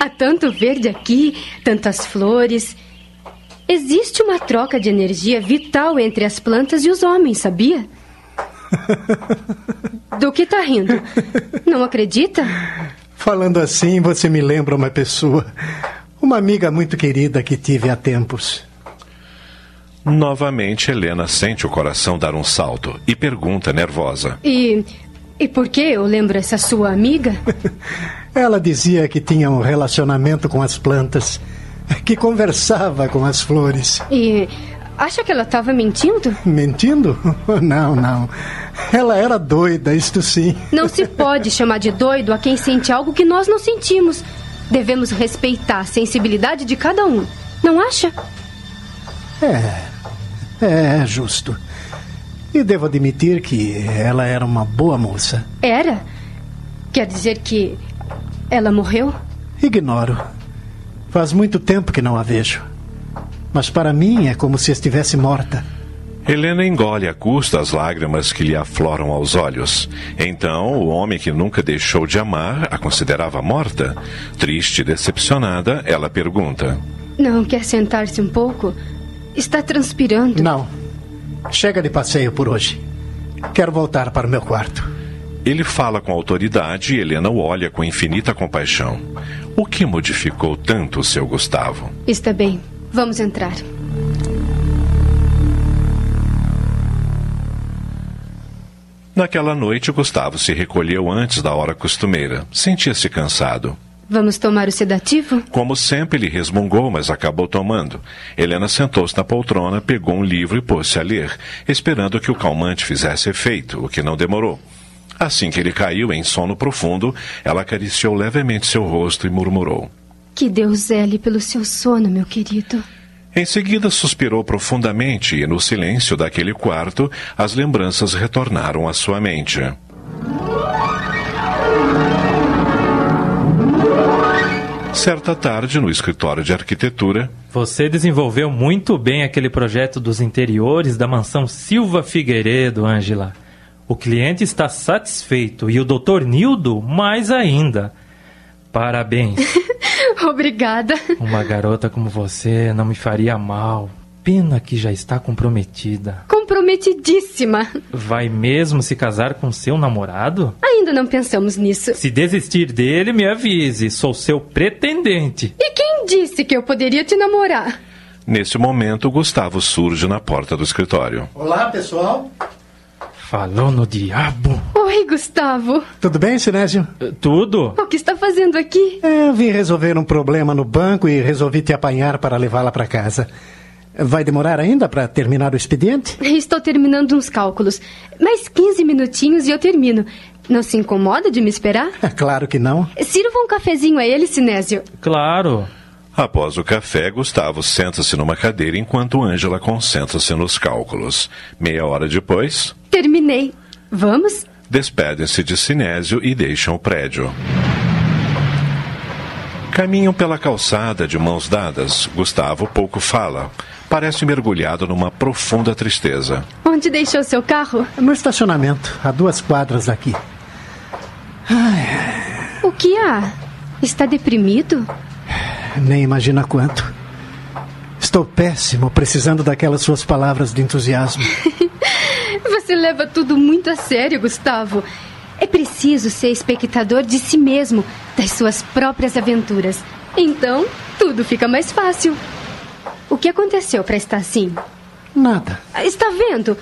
Há tanto verde aqui, tantas flores. Existe uma troca de energia vital entre as plantas e os homens, sabia? Do que tá rindo? Não acredita? Falando assim, você me lembra uma pessoa. Uma amiga muito querida que tive há tempos. Novamente, Helena sente o coração dar um salto e pergunta nervosa: E E por que eu lembro essa sua amiga? Ela dizia que tinha um relacionamento com as plantas, que conversava com as flores. E acha que ela estava mentindo? Mentindo? Não, não. Ela era doida, isto sim. Não se pode chamar de doido a quem sente algo que nós não sentimos. Devemos respeitar a sensibilidade de cada um. Não acha? É. É justo. E devo admitir que ela era uma boa moça. Era? Quer dizer que ela morreu? Ignoro. Faz muito tempo que não a vejo. Mas para mim é como se estivesse morta. Helena engole a custa as lágrimas que lhe afloram aos olhos. Então, o homem que nunca deixou de amar a considerava morta. Triste e decepcionada, ela pergunta: Não quer sentar-se um pouco? Está transpirando. Não. Chega de passeio por hoje. Quero voltar para o meu quarto. Ele fala com autoridade e Helena o olha com infinita compaixão. O que modificou tanto o seu Gustavo? Está bem. Vamos entrar. Naquela noite, Gustavo se recolheu antes da hora costumeira. Sentia-se cansado. Vamos tomar o sedativo? Como sempre, ele resmungou, mas acabou tomando. Helena sentou-se na poltrona, pegou um livro e pôs-se a ler, esperando que o calmante fizesse efeito, o que não demorou. Assim que ele caiu em sono profundo, ela acariciou levemente seu rosto e murmurou: Que Deus zele pelo seu sono, meu querido. Em seguida, suspirou profundamente e, no silêncio daquele quarto, as lembranças retornaram à sua mente. Certa tarde, no escritório de arquitetura. Você desenvolveu muito bem aquele projeto dos interiores da mansão Silva Figueiredo, Ângela. O cliente está satisfeito e o Dr. Nildo mais ainda. Parabéns. Obrigada. Uma garota como você não me faria mal. Pena que já está comprometida. Comprometidíssima. Vai mesmo se casar com seu namorado? Ainda não pensamos nisso. Se desistir dele, me avise. Sou seu pretendente. E quem disse que eu poderia te namorar? Nesse momento, Gustavo surge na porta do escritório. Olá, pessoal. Falou no diabo. Oi, Gustavo. Tudo bem, Sinésio? Uh, tudo? O que está fazendo aqui? É, eu vim resolver um problema no banco e resolvi te apanhar para levá-la para casa. Vai demorar ainda para terminar o expediente? Estou terminando uns cálculos. Mais 15 minutinhos e eu termino. Não se incomoda de me esperar? É claro que não. Sirva um cafezinho a ele, Sinésio. Claro. Após o café, Gustavo senta-se numa cadeira enquanto Ângela concentra-se nos cálculos. Meia hora depois. Terminei. Vamos? Despedem-se de Sinésio e deixam o prédio. Caminham pela calçada de mãos dadas. Gustavo pouco fala. Parece mergulhado numa profunda tristeza. Onde deixou seu carro? No estacionamento, a duas quadras daqui. Ai. O que há? Está deprimido? Nem imagina quanto. Estou péssimo, precisando daquelas suas palavras de entusiasmo. Você leva tudo muito a sério, Gustavo. É preciso ser espectador de si mesmo, das suas próprias aventuras. Então, tudo fica mais fácil. O que aconteceu para estar assim? Nada. Está vendo?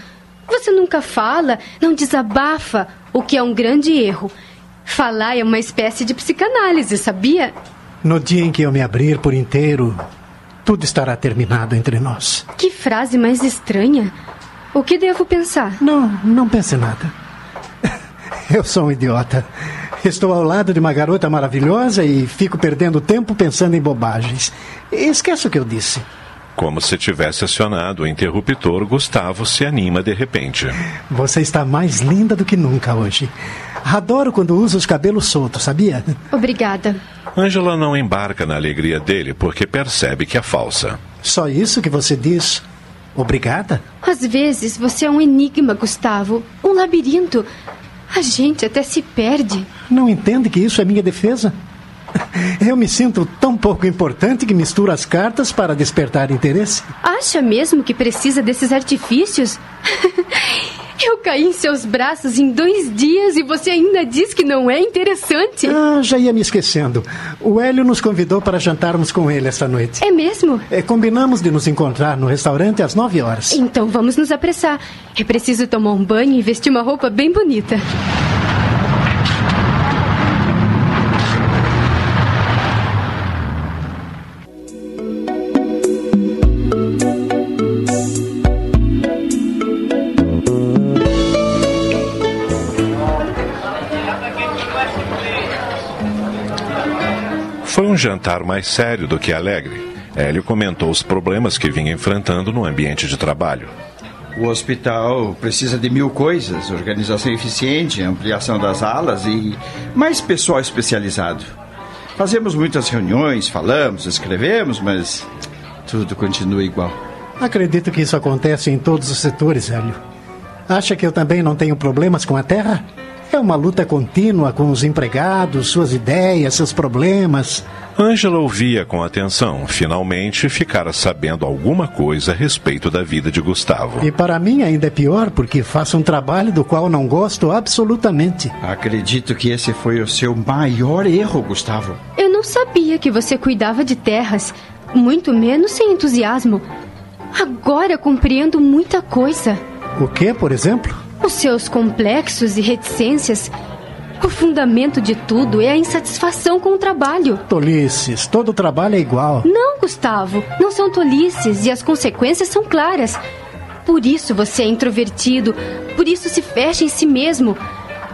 Você nunca fala, não desabafa, o que é um grande erro. Falar é uma espécie de psicanálise, sabia? No dia em que eu me abrir por inteiro, tudo estará terminado entre nós. Que frase mais estranha. O que devo pensar? Não, não pense nada. Eu sou um idiota. Estou ao lado de uma garota maravilhosa e fico perdendo tempo pensando em bobagens. Esqueça o que eu disse. Como se tivesse acionado o interruptor, Gustavo se anima de repente. Você está mais linda do que nunca hoje. Adoro quando usa os cabelos soltos, sabia? Obrigada. Angela não embarca na alegria dele porque percebe que é falsa. Só isso que você diz? Obrigada? Às vezes você é um enigma, Gustavo. Um labirinto. A gente até se perde. Não entende que isso é minha defesa? Eu me sinto tão pouco importante que misturo as cartas para despertar interesse. Acha mesmo que precisa desses artifícios? Eu caí em seus braços em dois dias e você ainda diz que não é interessante. Ah, já ia me esquecendo. O Hélio nos convidou para jantarmos com ele esta noite. É mesmo? É, combinamos de nos encontrar no restaurante às nove horas. Então vamos nos apressar. É preciso tomar um banho e vestir uma roupa bem bonita. Jantar mais sério do que alegre. Hélio comentou os problemas que vinha enfrentando no ambiente de trabalho. O hospital precisa de mil coisas: organização eficiente, ampliação das alas e mais pessoal especializado. Fazemos muitas reuniões, falamos, escrevemos, mas tudo continua igual. Acredito que isso acontece em todos os setores, Hélio. Acha que eu também não tenho problemas com a terra? É uma luta contínua com os empregados, suas ideias, seus problemas. Ângela ouvia com atenção. Finalmente ficara sabendo alguma coisa a respeito da vida de Gustavo. E para mim ainda é pior, porque faço um trabalho do qual não gosto absolutamente. Acredito que esse foi o seu maior erro, Gustavo. Eu não sabia que você cuidava de terras, muito menos sem entusiasmo. Agora compreendo muita coisa. O que, por exemplo? Os seus complexos e reticências. O fundamento de tudo é a insatisfação com o trabalho. Tolices, todo trabalho é igual. Não, Gustavo, não são tolices e as consequências são claras. Por isso você é introvertido, por isso se fecha em si mesmo.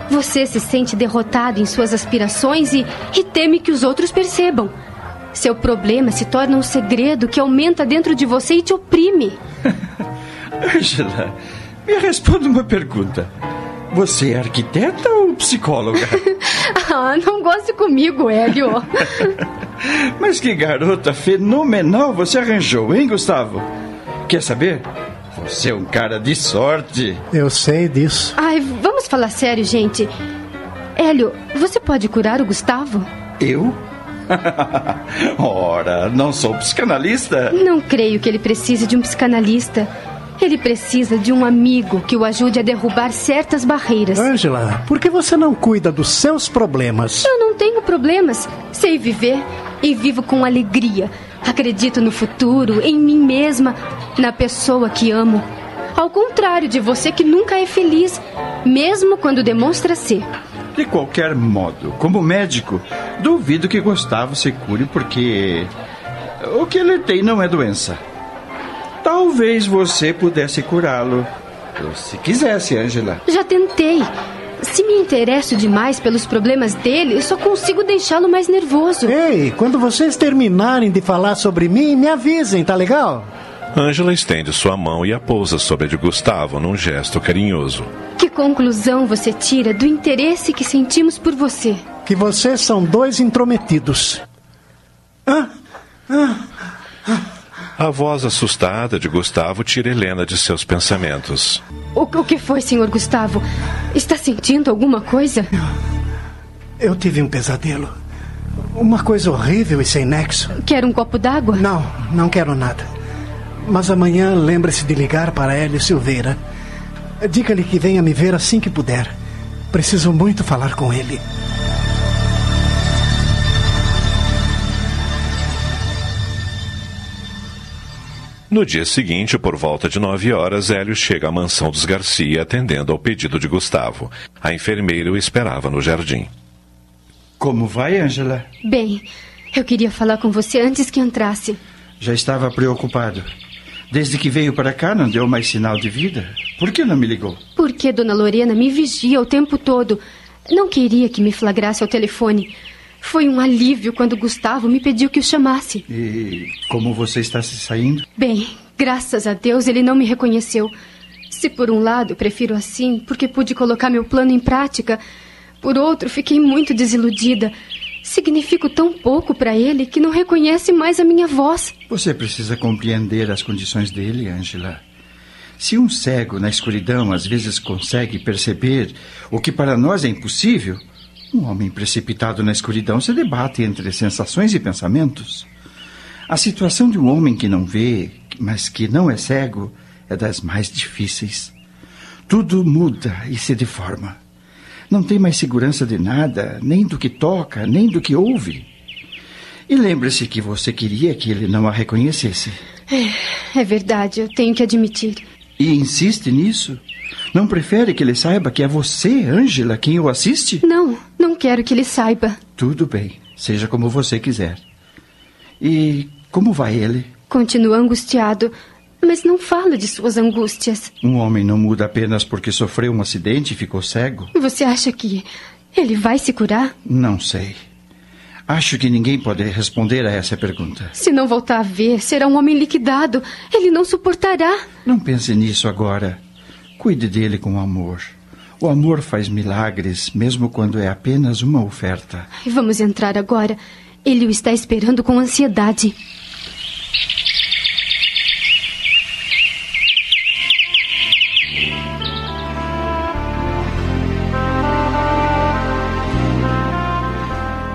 Você se sente derrotado em suas aspirações e, e teme que os outros percebam. Seu problema se torna um segredo que aumenta dentro de você e te oprime. Angela, me responda uma pergunta. Você é arquiteta ou psicóloga? ah, não goste comigo, Hélio. Mas que garota fenomenal você arranjou, hein, Gustavo? Quer saber? Você é um cara de sorte. Eu sei disso. Ai, vamos falar sério, gente. Hélio, você pode curar o Gustavo? Eu? Ora, não sou psicanalista. Não creio que ele precise de um psicanalista. Ele precisa de um amigo que o ajude a derrubar certas barreiras. Angela, por que você não cuida dos seus problemas? Eu não tenho problemas. Sei viver e vivo com alegria. Acredito no futuro, em mim mesma, na pessoa que amo. Ao contrário de você que nunca é feliz, mesmo quando demonstra ser. De qualquer modo, como médico, duvido que Gustavo se cure porque o que ele tem não é doença. Talvez você pudesse curá-lo. Se quisesse, Angela. Já tentei. Se me interesso demais pelos problemas dele, só consigo deixá-lo mais nervoso. Ei, quando vocês terminarem de falar sobre mim, me avisem, tá legal? Ângela estende sua mão e a pousa sobre a de Gustavo num gesto carinhoso. Que conclusão você tira do interesse que sentimos por você? Que vocês são dois intrometidos. Ah, ah. A voz assustada de Gustavo tira Helena de seus pensamentos. O, o que foi, senhor Gustavo? Está sentindo alguma coisa? Eu, eu tive um pesadelo. Uma coisa horrível e sem nexo. Quer um copo d'água? Não, não quero nada. Mas amanhã lembre-se de ligar para Hélio Silveira. Diga-lhe que venha me ver assim que puder. Preciso muito falar com ele. No dia seguinte, por volta de nove horas, Hélio chega à mansão dos Garcia atendendo ao pedido de Gustavo. A enfermeira o esperava no jardim. Como vai, Angela? Bem, eu queria falar com você antes que entrasse. Já estava preocupado. Desde que veio para cá, não deu mais sinal de vida. Por que não me ligou? Porque Dona Lorena me vigia o tempo todo. Não queria que me flagrasse ao telefone. Foi um alívio quando Gustavo me pediu que o chamasse. E como você está se saindo? Bem, graças a Deus ele não me reconheceu. Se por um lado prefiro assim, porque pude colocar meu plano em prática, por outro fiquei muito desiludida. Significo tão pouco para ele que não reconhece mais a minha voz. Você precisa compreender as condições dele, Angela. Se um cego na escuridão às vezes consegue perceber o que para nós é impossível, um homem precipitado na escuridão se debate entre sensações e pensamentos. A situação de um homem que não vê, mas que não é cego, é das mais difíceis. Tudo muda e se deforma. Não tem mais segurança de nada, nem do que toca, nem do que ouve. E lembre-se que você queria que ele não a reconhecesse. É, é verdade, eu tenho que admitir. E insiste nisso? Não prefere que ele saiba que é você, Ângela, quem o assiste? Não, não quero que ele saiba. Tudo bem, seja como você quiser. E como vai ele? Continua angustiado, mas não fala de suas angústias. Um homem não muda apenas porque sofreu um acidente e ficou cego. Você acha que ele vai se curar? Não sei. Acho que ninguém pode responder a essa pergunta. Se não voltar a ver, será um homem liquidado. Ele não suportará. Não pense nisso agora. Cuide dele com amor. O amor faz milagres, mesmo quando é apenas uma oferta. Vamos entrar agora. Ele o está esperando com ansiedade.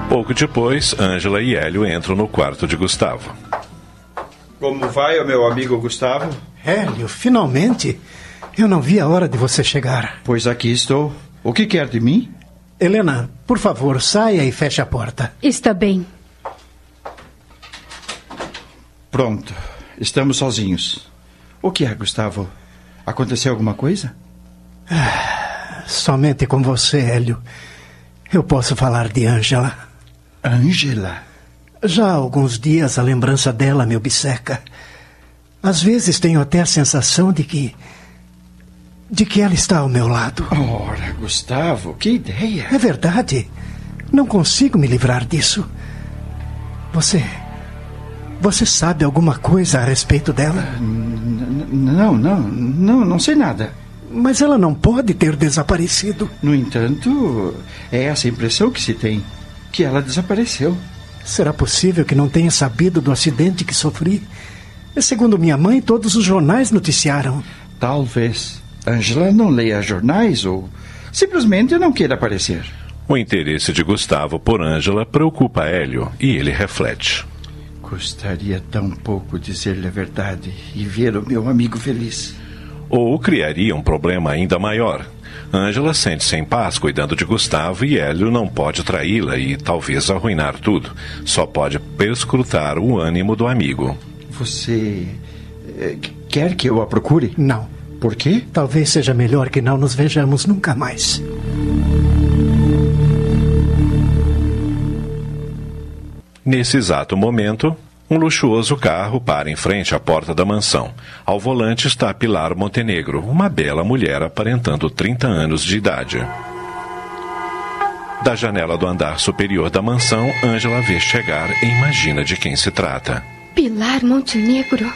Pouco depois, Ângela e Hélio entram no quarto de Gustavo. Como vai o meu amigo Gustavo? Hélio, finalmente. Eu não vi a hora de você chegar. Pois aqui estou. O que quer de mim? Helena, por favor, saia e feche a porta. Está bem. Pronto. Estamos sozinhos. O que é, Gustavo? Aconteceu alguma coisa? Somente com você, Hélio. Eu posso falar de Ângela. Ângela? Já há alguns dias a lembrança dela me obceca. Às vezes tenho até a sensação de que. De que ela está ao meu lado. Ora, Gustavo, que ideia! É verdade. Não consigo me livrar disso. Você. Você sabe alguma coisa a respeito dela? N- Não, não, não, não sei nada. Mas ela não pode ter desaparecido. No entanto, é essa impressão que se tem, que ela desapareceu. Será possível que não tenha sabido do acidente que sofri? Segundo minha mãe, todos os jornais noticiaram. Talvez Angela não leia jornais ou simplesmente não queira aparecer. O interesse de Gustavo por Ângela preocupa Hélio e ele reflete. Gostaria tão pouco de dizer-lhe a verdade e ver o meu amigo feliz. Ou criaria um problema ainda maior. Ângela sente-se em paz cuidando de Gustavo e Hélio não pode traí-la e talvez arruinar tudo. Só pode perscrutar o ânimo do amigo. Você eh, quer que eu a procure? Não. Por quê? Talvez seja melhor que não nos vejamos nunca mais. Nesse exato momento, um luxuoso carro para em frente à porta da mansão. Ao volante está Pilar Montenegro, uma bela mulher aparentando 30 anos de idade. Da janela do andar superior da mansão, Ângela vê chegar e imagina de quem se trata. Pilar Montenegro.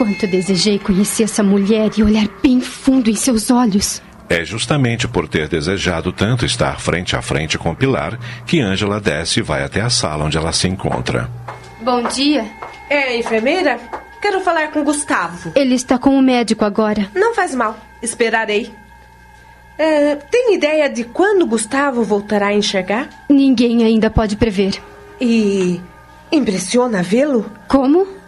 Quanto desejei conhecer essa mulher e olhar bem fundo em seus olhos. É justamente por ter desejado tanto estar frente a frente com Pilar que Ângela desce e vai até a sala onde ela se encontra. Bom dia. É, enfermeira? Quero falar com Gustavo. Ele está com o médico agora. Não faz mal, esperarei. É, tem ideia de quando Gustavo voltará a enxergar? Ninguém ainda pode prever. E impressiona vê-lo? Como?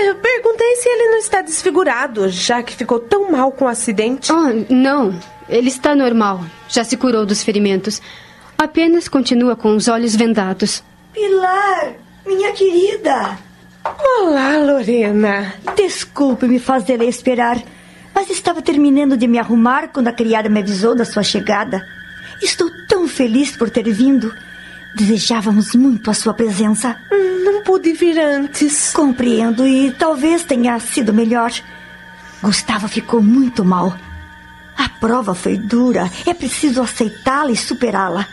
Eu perguntei se ele não está desfigurado, já que ficou tão mal com o acidente. Oh, não. Ele está normal. Já se curou dos ferimentos. Apenas continua com os olhos vendados. Pilar, minha querida. Olá, Lorena. Desculpe me fazer esperar, mas estava terminando de me arrumar quando a criada me avisou da sua chegada. Estou tão feliz por ter vindo. Desejávamos muito a sua presença. Não pude vir antes. Compreendo e talvez tenha sido melhor. Gustavo ficou muito mal. A prova foi dura. É preciso aceitá-la e superá-la.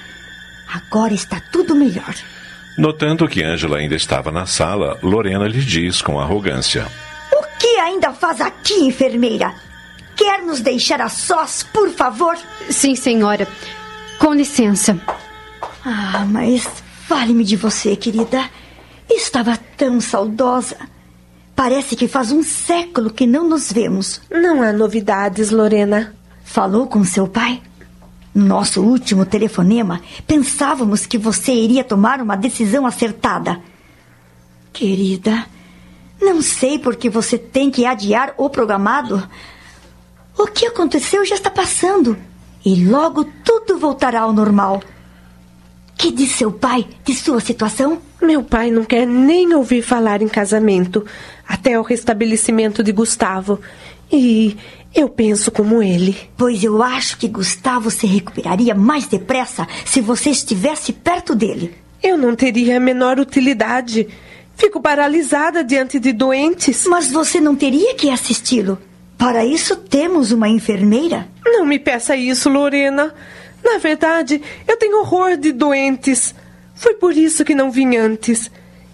Agora está tudo melhor. Notando que Ângela ainda estava na sala, Lorena lhe diz com arrogância: O que ainda faz aqui, enfermeira? Quer nos deixar a sós, por favor? Sim, senhora. Com licença. Ah, mas fale-me de você, querida. Estava tão saudosa. Parece que faz um século que não nos vemos. Não há novidades, Lorena. Falou com seu pai? Nosso último telefonema, pensávamos que você iria tomar uma decisão acertada. Querida, não sei por que você tem que adiar o programado. O que aconteceu já está passando e logo tudo voltará ao normal. Que diz seu pai de sua situação? Meu pai não quer nem ouvir falar em casamento, até o restabelecimento de Gustavo. E eu penso como ele. Pois eu acho que Gustavo se recuperaria mais depressa se você estivesse perto dele. Eu não teria a menor utilidade. Fico paralisada diante de doentes. Mas você não teria que assisti-lo. Para isso temos uma enfermeira. Não me peça isso, Lorena. Na verdade, eu tenho horror de doentes. Foi por isso que não vim antes.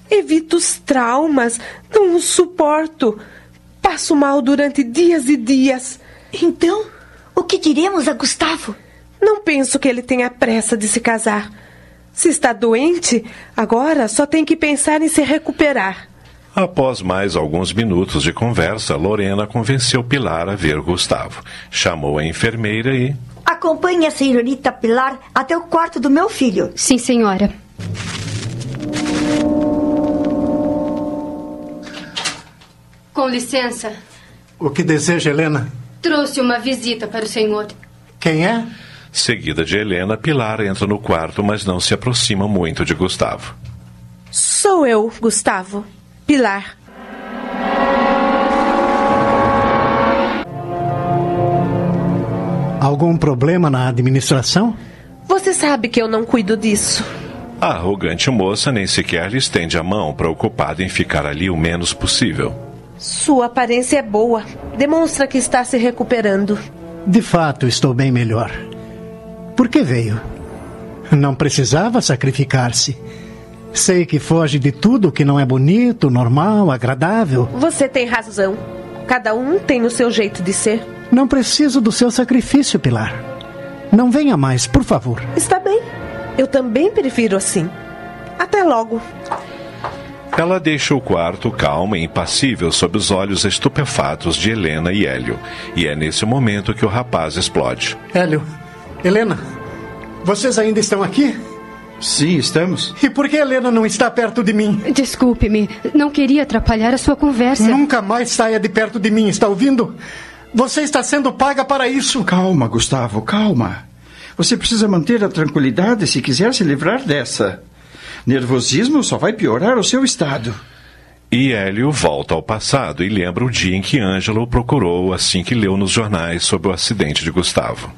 Evito os traumas, não os suporto. Passo mal durante dias e dias. Então, o que diremos a Gustavo? Não penso que ele tenha pressa de se casar. Se está doente, agora só tem que pensar em se recuperar. Após mais alguns minutos de conversa, Lorena convenceu Pilar a ver Gustavo. Chamou a enfermeira e. Acompanhe a senhorita Pilar até o quarto do meu filho. Sim, senhora. Com licença. O que deseja, Helena? Trouxe uma visita para o senhor. Quem é? Seguida de Helena, Pilar entra no quarto, mas não se aproxima muito de Gustavo. Sou eu, Gustavo. Pilar. Algum problema na administração? Você sabe que eu não cuido disso. A arrogante moça nem sequer lhe estende a mão, preocupada em ficar ali o menos possível. Sua aparência é boa. Demonstra que está se recuperando. De fato, estou bem melhor. Por que veio? Não precisava sacrificar-se. Sei que foge de tudo que não é bonito, normal, agradável. Você tem razão. Cada um tem o seu jeito de ser. Não preciso do seu sacrifício, Pilar. Não venha mais, por favor. Está bem. Eu também prefiro assim. Até logo. Ela deixa o quarto calma e impassível sob os olhos estupefatos de Helena e Hélio. E é nesse momento que o rapaz explode. Hélio, Helena, vocês ainda estão aqui? Sim, estamos. E por que Helena não está perto de mim? Desculpe-me, não queria atrapalhar a sua conversa. Nunca mais saia de perto de mim, está ouvindo? Você está sendo paga para isso. Calma, Gustavo, calma. Você precisa manter a tranquilidade se quiser se livrar dessa. Nervosismo só vai piorar o seu estado. E Hélio volta ao passado e lembra o dia em que Ângela o procurou assim que leu nos jornais sobre o acidente de Gustavo.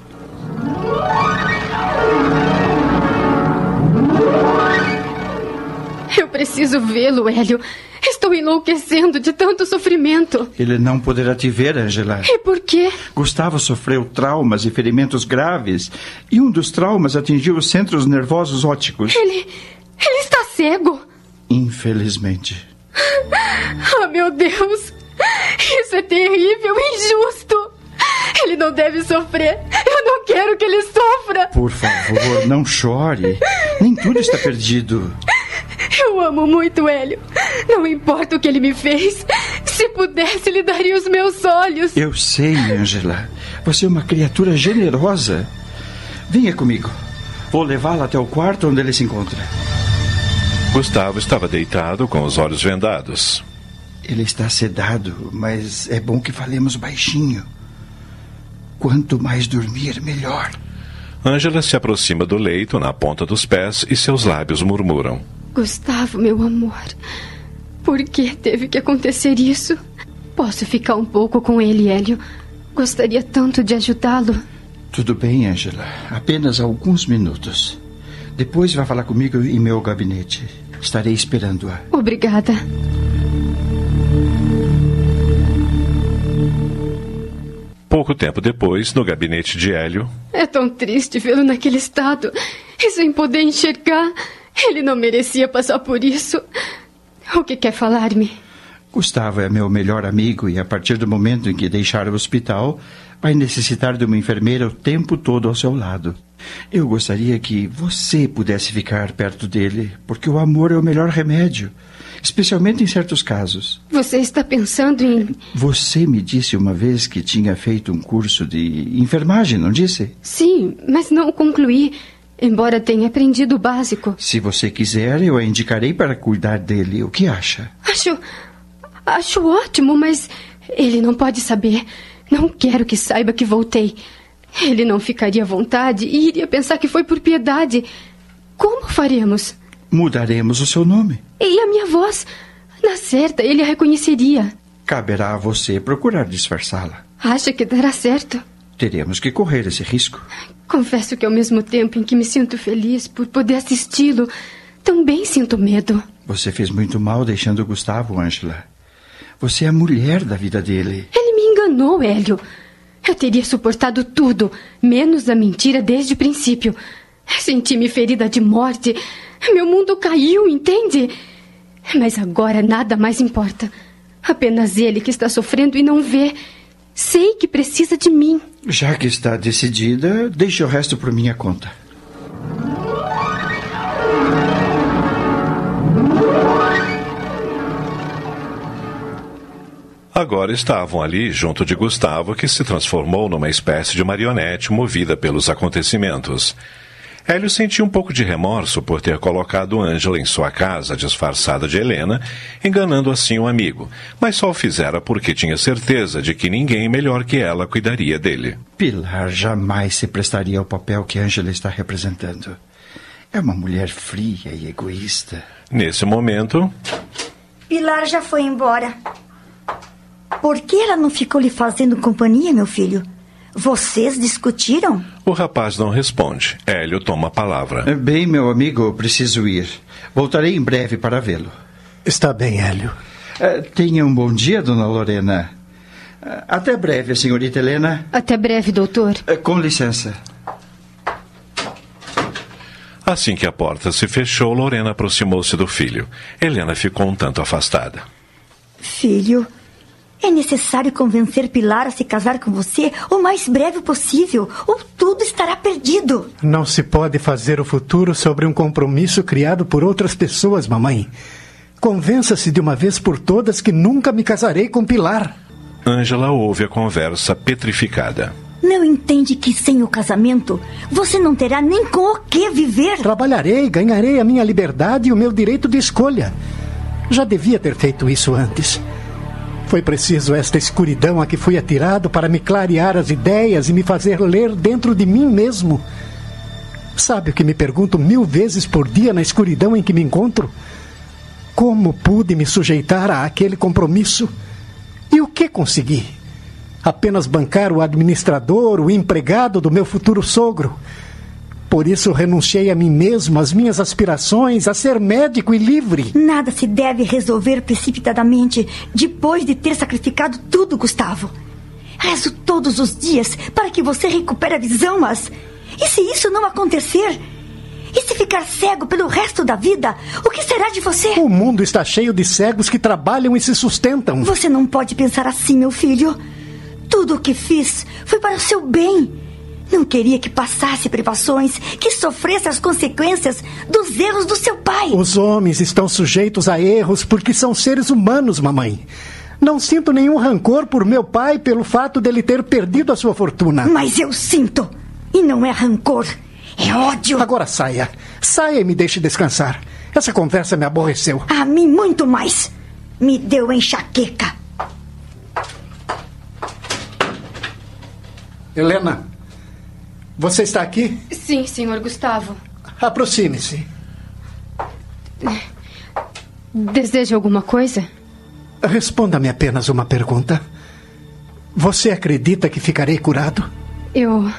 Preciso vê-lo, Hélio. Estou enlouquecendo de tanto sofrimento. Ele não poderá te ver, Angela. E por quê? Gustavo sofreu traumas e ferimentos graves, e um dos traumas atingiu os centros nervosos ópticos. Ele. Ele está cego. Infelizmente. Oh, meu Deus! Isso é terrível injusto! Ele não deve sofrer. Eu não quero que ele sofra. Por favor, não chore. Nem tudo está perdido. Eu amo muito Hélio. Não importa o que ele me fez. Se pudesse, lhe daria os meus olhos. Eu sei, Angela. Você é uma criatura generosa. Venha comigo. Vou levá-la até o quarto onde ele se encontra. Gustavo estava deitado com os olhos vendados. Ele está sedado, mas é bom que falemos baixinho. Quanto mais dormir, melhor. Ângela se aproxima do leito na ponta dos pés e seus lábios murmuram. Gustavo, meu amor, por que teve que acontecer isso? Posso ficar um pouco com ele, Hélio. Gostaria tanto de ajudá-lo. Tudo bem, Angela. Apenas alguns minutos. Depois vá falar comigo em meu gabinete. Estarei esperando-a. Obrigada. Pouco tempo depois, no gabinete de Hélio. É tão triste vê-lo naquele estado e sem poder enxergar. Ele não merecia passar por isso. O que quer falar-me? Gustavo é meu melhor amigo e a partir do momento em que deixar o hospital, vai necessitar de uma enfermeira o tempo todo ao seu lado. Eu gostaria que você pudesse ficar perto dele, porque o amor é o melhor remédio, especialmente em certos casos. Você está pensando em. Você me disse uma vez que tinha feito um curso de enfermagem, não disse? Sim, mas não concluí. Embora tenha aprendido o básico. Se você quiser, eu a indicarei para cuidar dele. O que acha? Acho. Acho ótimo, mas ele não pode saber. Não quero que saiba que voltei. Ele não ficaria à vontade e iria pensar que foi por piedade. Como faremos? Mudaremos o seu nome. E a minha voz? Na certa, ele a reconheceria. Caberá a você procurar disfarçá-la. Acha que dará certo? Teremos que correr esse risco. Confesso que ao mesmo tempo em que me sinto feliz por poder assisti-lo, também sinto medo. Você fez muito mal deixando Gustavo, Angela. Você é a mulher da vida dele. Ele me enganou, Hélio. Eu teria suportado tudo, menos a mentira desde o princípio. Senti-me ferida de morte. Meu mundo caiu, entende? Mas agora nada mais importa. Apenas ele que está sofrendo e não vê. Sei que precisa de mim. Já que está decidida, deixe o resto por minha conta. Agora estavam ali junto de Gustavo, que se transformou numa espécie de marionete movida pelos acontecimentos. Hélio sentia um pouco de remorso por ter colocado Ângela em sua casa, disfarçada de Helena, enganando assim o um amigo, mas só o fizera porque tinha certeza de que ninguém melhor que ela cuidaria dele. Pilar jamais se prestaria ao papel que Ângela está representando. É uma mulher fria e egoísta. Nesse momento. Pilar já foi embora. Por que ela não ficou lhe fazendo companhia, meu filho? Vocês discutiram? O rapaz não responde. Hélio toma a palavra. Bem, meu amigo, preciso ir. Voltarei em breve para vê-lo. Está bem, Hélio. Uh, tenha um bom dia, dona Lorena. Uh, até breve, senhorita Helena. Até breve, doutor. Uh, com licença. Assim que a porta se fechou, Lorena aproximou-se do filho. Helena ficou um tanto afastada. Filho, é necessário convencer Pilar a se casar com você o mais breve possível, ou tudo estará perdido. Não se pode fazer o futuro sobre um compromisso criado por outras pessoas, mamãe. Convença-se de uma vez por todas que nunca me casarei com Pilar. Ângela ouve a conversa petrificada. Não entende que sem o casamento você não terá nem com o que viver? Trabalharei, ganharei a minha liberdade e o meu direito de escolha. Já devia ter feito isso antes. Foi preciso esta escuridão a que fui atirado para me clarear as ideias e me fazer ler dentro de mim mesmo. Sabe o que me pergunto mil vezes por dia na escuridão em que me encontro? Como pude me sujeitar a aquele compromisso? E o que consegui? Apenas bancar o administrador, o empregado do meu futuro sogro. Por isso renunciei a mim mesmo, às minhas aspirações, a ser médico e livre. Nada se deve resolver precipitadamente depois de ter sacrificado tudo, Gustavo. Rezo todos os dias para que você recupere a visão, mas. E se isso não acontecer? E se ficar cego pelo resto da vida, o que será de você? O mundo está cheio de cegos que trabalham e se sustentam. Você não pode pensar assim, meu filho. Tudo o que fiz foi para o seu bem. Não queria que passasse privações, que sofresse as consequências dos erros do seu pai. Os homens estão sujeitos a erros porque são seres humanos, mamãe. Não sinto nenhum rancor por meu pai pelo fato dele ter perdido a sua fortuna. Mas eu sinto. E não é rancor, é ódio. Agora saia. Saia e me deixe descansar. Essa conversa me aborreceu. A mim, muito mais. Me deu enxaqueca. Helena, você está aqui? Sim, senhor Gustavo. Aproxime-se. Deseja alguma coisa? Responda-me apenas uma pergunta. Você acredita que ficarei curado? Eu.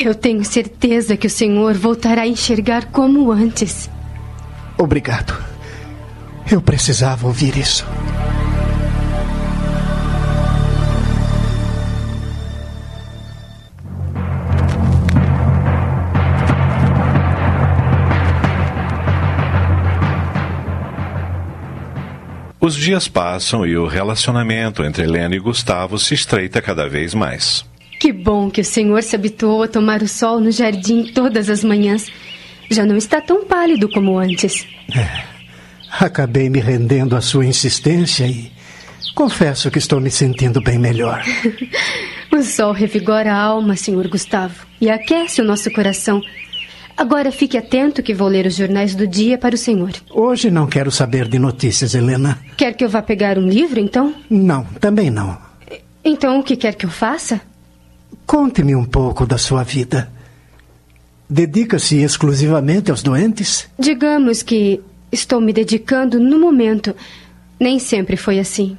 Eu tenho certeza que o senhor voltará a enxergar como antes. Obrigado. Eu precisava ouvir isso. Os dias passam e o relacionamento entre Helena e Gustavo se estreita cada vez mais. Que bom que o senhor se habituou a tomar o sol no jardim todas as manhãs. Já não está tão pálido como antes. É, acabei me rendendo à sua insistência e confesso que estou me sentindo bem melhor. o sol revigora a alma, senhor Gustavo, e aquece o nosso coração. Agora fique atento que vou ler os jornais do dia para o senhor. Hoje não quero saber de notícias, Helena. Quer que eu vá pegar um livro, então? Não, também não. Então o que quer que eu faça? Conte-me um pouco da sua vida. Dedica-se exclusivamente aos doentes? Digamos que estou me dedicando no momento. Nem sempre foi assim.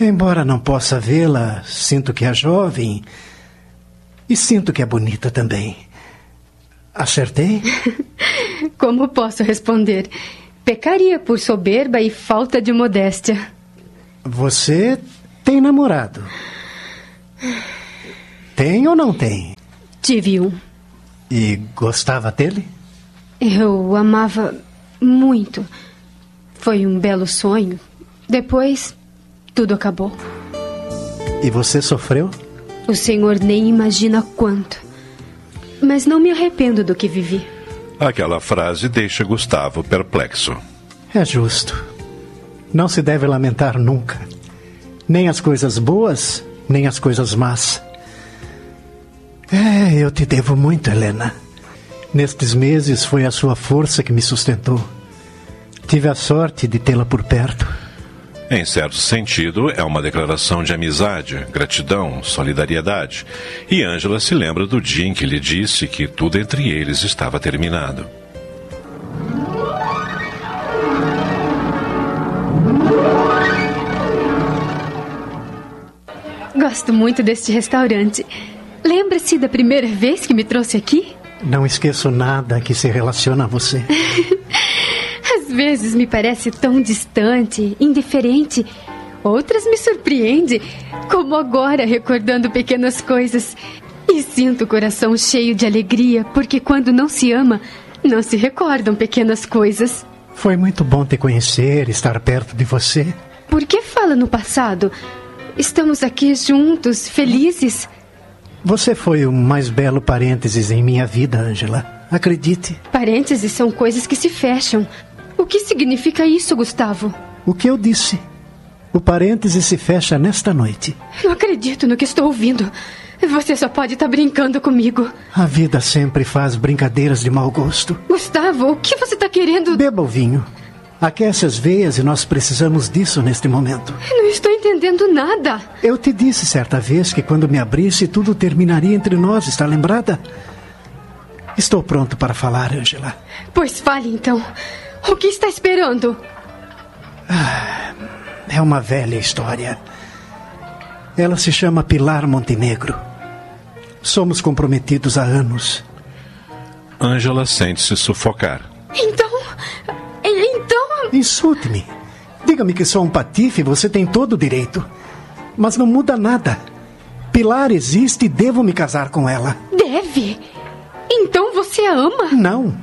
Embora não possa vê-la, sinto que é jovem. E sinto que é bonita também. Acertei? Como posso responder? Pecaria por soberba e falta de modéstia. Você tem namorado? Tem ou não tem? Tive um. E gostava dele? Eu o amava muito. Foi um belo sonho. Depois, tudo acabou. E você sofreu? O senhor nem imagina quanto. Mas não me arrependo do que vivi. Aquela frase deixa Gustavo perplexo. É justo. Não se deve lamentar nunca. Nem as coisas boas, nem as coisas más. É, eu te devo muito, Helena. Nestes meses foi a sua força que me sustentou. Tive a sorte de tê-la por perto. Em certo sentido, é uma declaração de amizade, gratidão, solidariedade. E Ângela se lembra do dia em que lhe disse que tudo entre eles estava terminado. Gosto muito deste restaurante. Lembra-se da primeira vez que me trouxe aqui? Não esqueço nada que se relaciona a você. Às vezes me parece tão distante, indiferente. Outras me surpreende, como agora, recordando pequenas coisas. E sinto o coração cheio de alegria, porque quando não se ama, não se recordam pequenas coisas. Foi muito bom te conhecer, estar perto de você. Por que fala no passado? Estamos aqui juntos, felizes. Você foi o mais belo parênteses em minha vida, Angela. Acredite. Parênteses são coisas que se fecham. O que significa isso, Gustavo? O que eu disse. O parêntese se fecha nesta noite. Não acredito no que estou ouvindo. Você só pode estar brincando comigo. A vida sempre faz brincadeiras de mau gosto. Gustavo, o que você está querendo? Beba o vinho. Aquece as veias e nós precisamos disso neste momento. Não estou entendendo nada. Eu te disse certa vez que quando me abrisse, tudo terminaria entre nós, está lembrada? Estou pronto para falar, Angela. Pois fale então. O que está esperando? Ah, é uma velha história. Ela se chama Pilar Montenegro. Somos comprometidos há anos. Ângela sente-se sufocar. Então. Então. Insulte-me. Diga-me que sou um patife, você tem todo o direito. Mas não muda nada. Pilar existe e devo me casar com ela. Deve? Então você a ama? Não.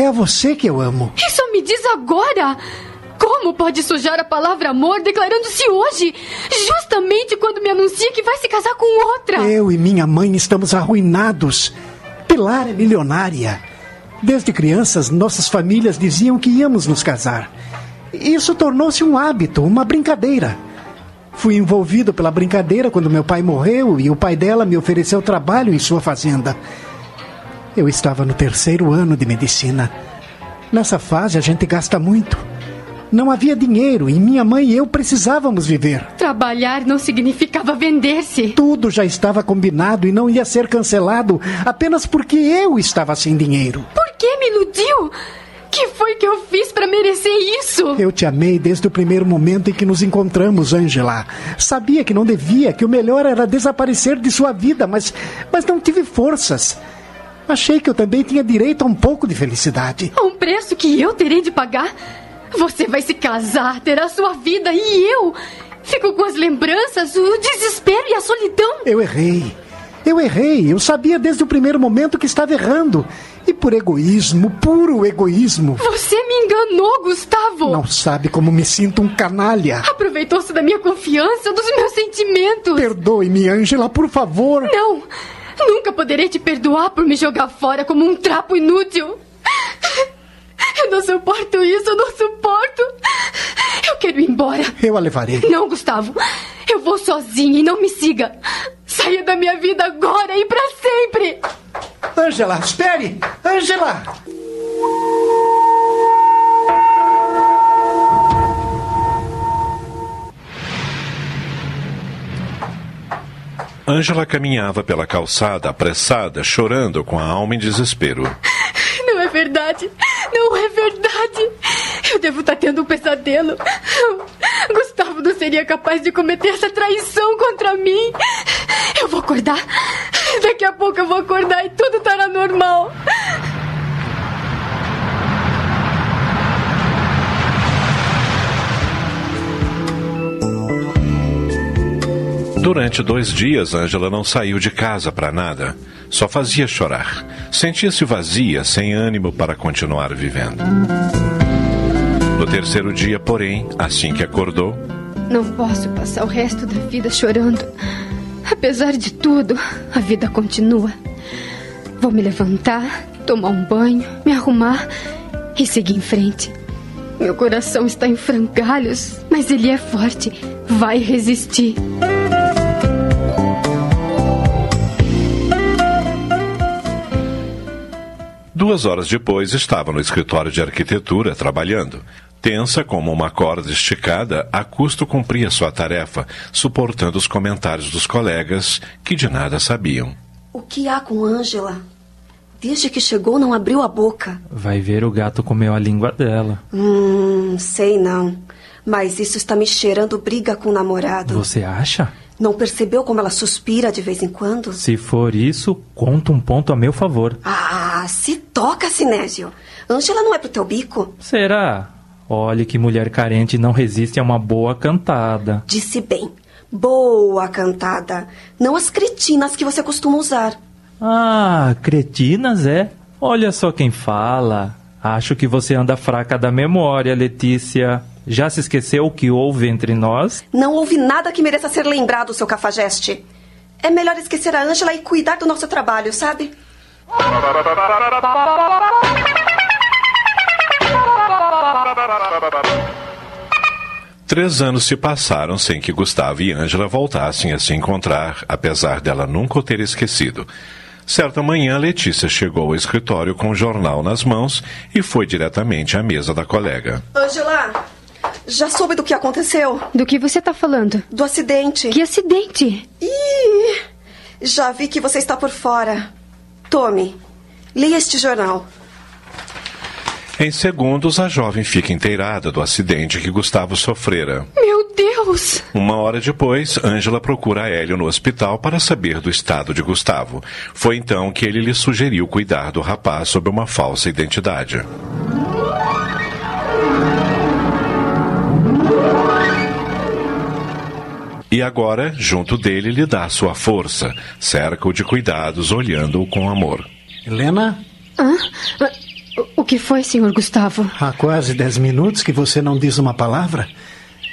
É a você que eu amo. Isso me diz agora! Como pode sujar a palavra amor declarando-se hoje? Justamente quando me anuncia que vai se casar com outra. Eu e minha mãe estamos arruinados. Pilar é milionária. Desde crianças, nossas famílias diziam que íamos nos casar. Isso tornou-se um hábito, uma brincadeira. Fui envolvido pela brincadeira quando meu pai morreu e o pai dela me ofereceu trabalho em sua fazenda. Eu estava no terceiro ano de medicina. Nessa fase a gente gasta muito. Não havia dinheiro e minha mãe e eu precisávamos viver. Trabalhar não significava vender-se. Tudo já estava combinado e não ia ser cancelado apenas porque eu estava sem dinheiro. Por que me iludiu? Que foi que eu fiz para merecer isso? Eu te amei desde o primeiro momento em que nos encontramos, Angela. Sabia que não devia, que o melhor era desaparecer de sua vida, mas, mas não tive forças. Achei que eu também tinha direito a um pouco de felicidade. A um preço que eu terei de pagar? Você vai se casar, terá sua vida e eu fico com as lembranças, o desespero e a solidão. Eu errei. Eu errei. Eu sabia desde o primeiro momento que estava errando. E por egoísmo, puro egoísmo. Você me enganou, Gustavo. Não sabe como me sinto um canalha. Aproveitou-se da minha confiança, dos meus sentimentos. Perdoe-me, Angela, por favor. Não. Nunca poderei te perdoar por me jogar fora como um trapo inútil. Eu não suporto isso, eu não suporto. Eu quero ir embora. Eu a levarei. Não, Gustavo. Eu vou sozinha e não me siga. Saia da minha vida agora e para sempre. Angela, espere! Angela! Ângela caminhava pela calçada, apressada, chorando, com a alma em desespero. Não é verdade! Não é verdade! Eu devo estar tendo um pesadelo. Gustavo não seria capaz de cometer essa traição contra mim. Eu vou acordar. Daqui a pouco eu vou acordar e tudo estará normal. Durante dois dias, Ângela não saiu de casa para nada. Só fazia chorar. Sentia-se vazia, sem ânimo para continuar vivendo. No terceiro dia, porém, assim que acordou, Não posso passar o resto da vida chorando. Apesar de tudo, a vida continua. Vou me levantar, tomar um banho, me arrumar e seguir em frente. Meu coração está em frangalhos, mas ele é forte. Vai resistir. Duas horas depois, estava no escritório de arquitetura trabalhando. Tensa como uma corda esticada, a custo cumpria sua tarefa, suportando os comentários dos colegas que de nada sabiam. O que há com Ângela? Desde que chegou, não abriu a boca. Vai ver o gato comeu a língua dela. Hum, sei não. Mas isso está me cheirando briga com o namorado. Você acha? Não percebeu como ela suspira de vez em quando? Se for isso, conta um ponto a meu favor. Ah, se toca, Sinésio. Ângela não é pro teu bico. Será? Olhe que mulher carente não resiste a uma boa cantada. Disse bem. Boa cantada. Não as cretinas que você costuma usar. Ah, cretinas é? Olha só quem fala. Acho que você anda fraca da memória, Letícia. Já se esqueceu o que houve entre nós? Não houve nada que mereça ser lembrado, seu cafajeste. É melhor esquecer a Ângela e cuidar do nosso trabalho, sabe? Três anos se passaram sem que Gustavo e Ângela voltassem a se encontrar, apesar dela nunca o ter esquecido. Certa manhã, Letícia chegou ao escritório com o jornal nas mãos e foi diretamente à mesa da colega. Ângela, já soube do que aconteceu? Do que você está falando? Do acidente. Que acidente? Ih, já vi que você está por fora. Tome, leia este jornal. Em segundos, a jovem fica inteirada do acidente que Gustavo sofrera. Meu Deus! Uma hora depois, Ângela procura Hélio no hospital para saber do estado de Gustavo. Foi então que ele lhe sugeriu cuidar do rapaz sob uma falsa identidade. E agora, junto dele, lhe dá sua força, cerca-o de cuidados, olhando-o com amor. Helena, Hã? Ah, O que foi, senhor Gustavo? há quase dez minutos que você não diz uma palavra.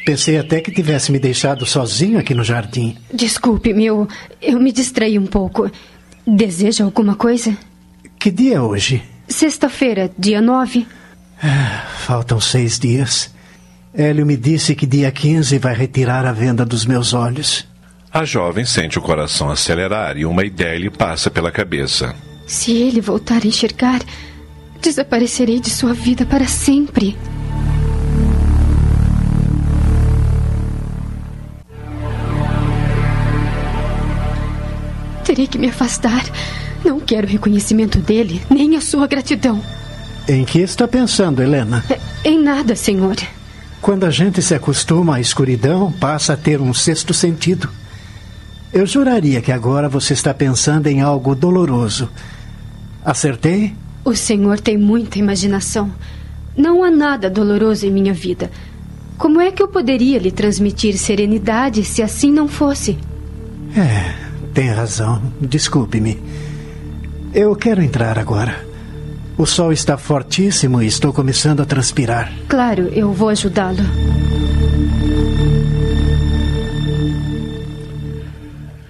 Pensei até que tivesse me deixado sozinho aqui no jardim. Desculpe-me, eu, eu me distraí um pouco. Deseja alguma coisa? Que dia é hoje? Sexta-feira, dia 9. Faltam seis dias. Hélio me disse que dia 15 vai retirar a venda dos meus olhos. A jovem sente o coração acelerar e uma ideia lhe passa pela cabeça. Se ele voltar a enxergar, desaparecerei de sua vida para sempre. Terei que me afastar. Não quero reconhecimento dele, nem a sua gratidão. Em que está pensando, Helena? É, Em nada, senhor. Quando a gente se acostuma à escuridão, passa a ter um sexto sentido. Eu juraria que agora você está pensando em algo doloroso. Acertei? O senhor tem muita imaginação. Não há nada doloroso em minha vida. Como é que eu poderia lhe transmitir serenidade se assim não fosse? É, tem razão. Desculpe-me. Eu quero entrar agora. O sol está fortíssimo e estou começando a transpirar. Claro, eu vou ajudá-lo.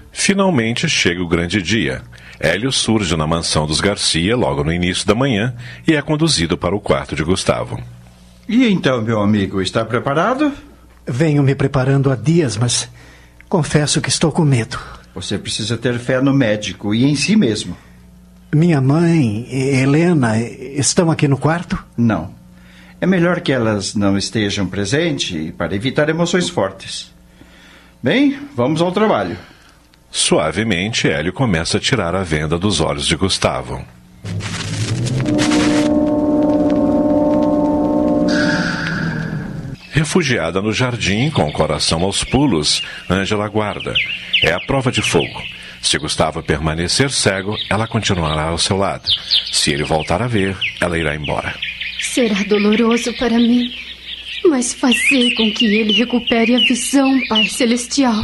Finalmente chega o grande dia. Hélio surge na mansão dos Garcia logo no início da manhã e é conduzido para o quarto de Gustavo. E então, meu amigo, está preparado? Venho me preparando há dias, mas confesso que estou com medo. Você precisa ter fé no médico e em si mesmo. Minha mãe e Helena estão aqui no quarto? Não. É melhor que elas não estejam presentes para evitar emoções fortes. Bem, vamos ao trabalho. Suavemente, Hélio começa a tirar a venda dos olhos de Gustavo. Refugiada no jardim, com o coração aos pulos, Ângela aguarda. É a prova de fogo. Se Gustavo permanecer cego, ela continuará ao seu lado. Se ele voltar a ver, ela irá embora. Será doloroso para mim, mas fazer com que ele recupere a visão, Pai Celestial.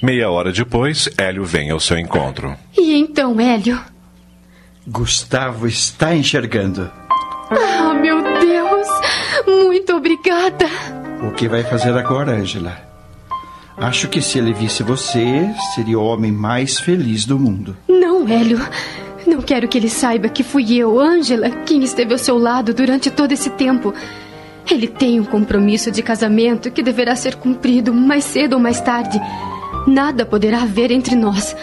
Meia hora depois, Hélio vem ao seu encontro. E então, Hélio? Gustavo está enxergando. Ah, meu Deus! Muito obrigada! O que vai fazer agora, Angela? Acho que se ele visse você, seria o homem mais feliz do mundo. Não, Hélio. Não quero que ele saiba que fui eu, Angela, quem esteve ao seu lado durante todo esse tempo. Ele tem um compromisso de casamento que deverá ser cumprido mais cedo ou mais tarde. Nada poderá haver entre nós.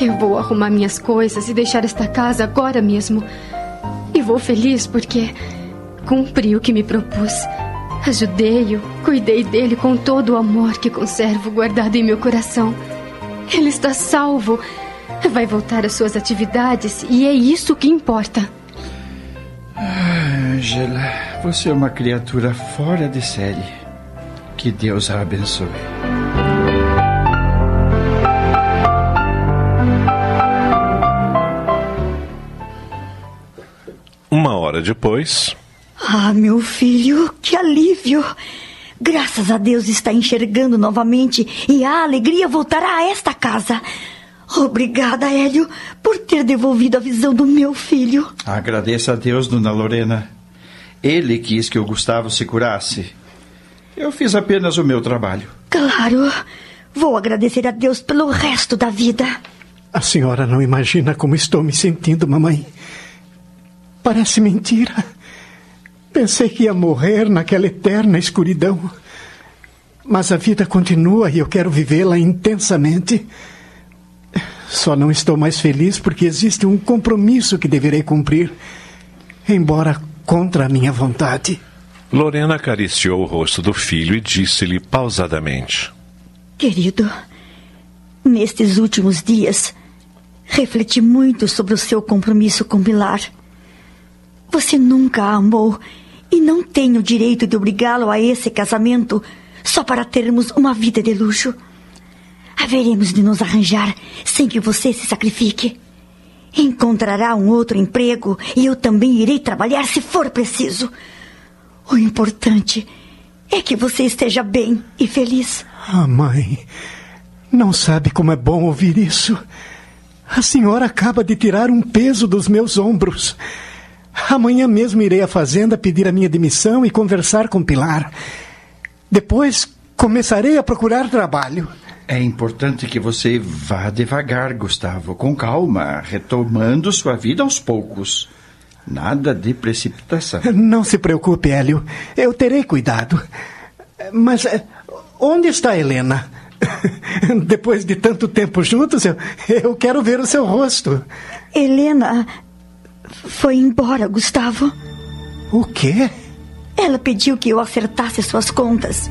Eu vou arrumar minhas coisas e deixar esta casa agora mesmo. E vou feliz porque cumpri o que me propus. Ajudei-o, cuidei dele com todo o amor que conservo guardado em meu coração. Ele está salvo. Vai voltar às suas atividades e é isso que importa. Ah, Angela, você é uma criatura fora de série. Que Deus a abençoe. Uma hora depois. Ah, meu filho, que alívio! Graças a Deus está enxergando novamente e a alegria voltará a esta casa. Obrigada, Hélio, por ter devolvido a visão do meu filho. Agradeça a Deus, dona Lorena. Ele quis que o Gustavo se curasse. Eu fiz apenas o meu trabalho. Claro. Vou agradecer a Deus pelo resto da vida. A senhora não imagina como estou me sentindo, mamãe. Parece mentira. Pensei que ia morrer naquela eterna escuridão. Mas a vida continua e eu quero vivê-la intensamente. Só não estou mais feliz porque existe um compromisso que deverei cumprir, embora contra a minha vontade. Lorena acariciou o rosto do filho e disse-lhe pausadamente: Querido, nestes últimos dias, refleti muito sobre o seu compromisso com Pilar. Você nunca a amou e não tem o direito de obrigá-lo a esse casamento só para termos uma vida de luxo. Haveremos de nos arranjar sem que você se sacrifique. Encontrará um outro emprego e eu também irei trabalhar se for preciso. O importante é que você esteja bem e feliz. Ah, mãe, não sabe como é bom ouvir isso. A senhora acaba de tirar um peso dos meus ombros. Amanhã mesmo irei à fazenda pedir a minha demissão e conversar com Pilar. Depois começarei a procurar trabalho. É importante que você vá devagar, Gustavo, com calma, retomando sua vida aos poucos. Nada de precipitação. Não se preocupe, Hélio. Eu terei cuidado. Mas eh, onde está Helena? Depois de tanto tempo juntos, eu, eu quero ver o seu rosto. Helena foi embora, Gustavo. O quê? Ela pediu que eu acertasse suas contas.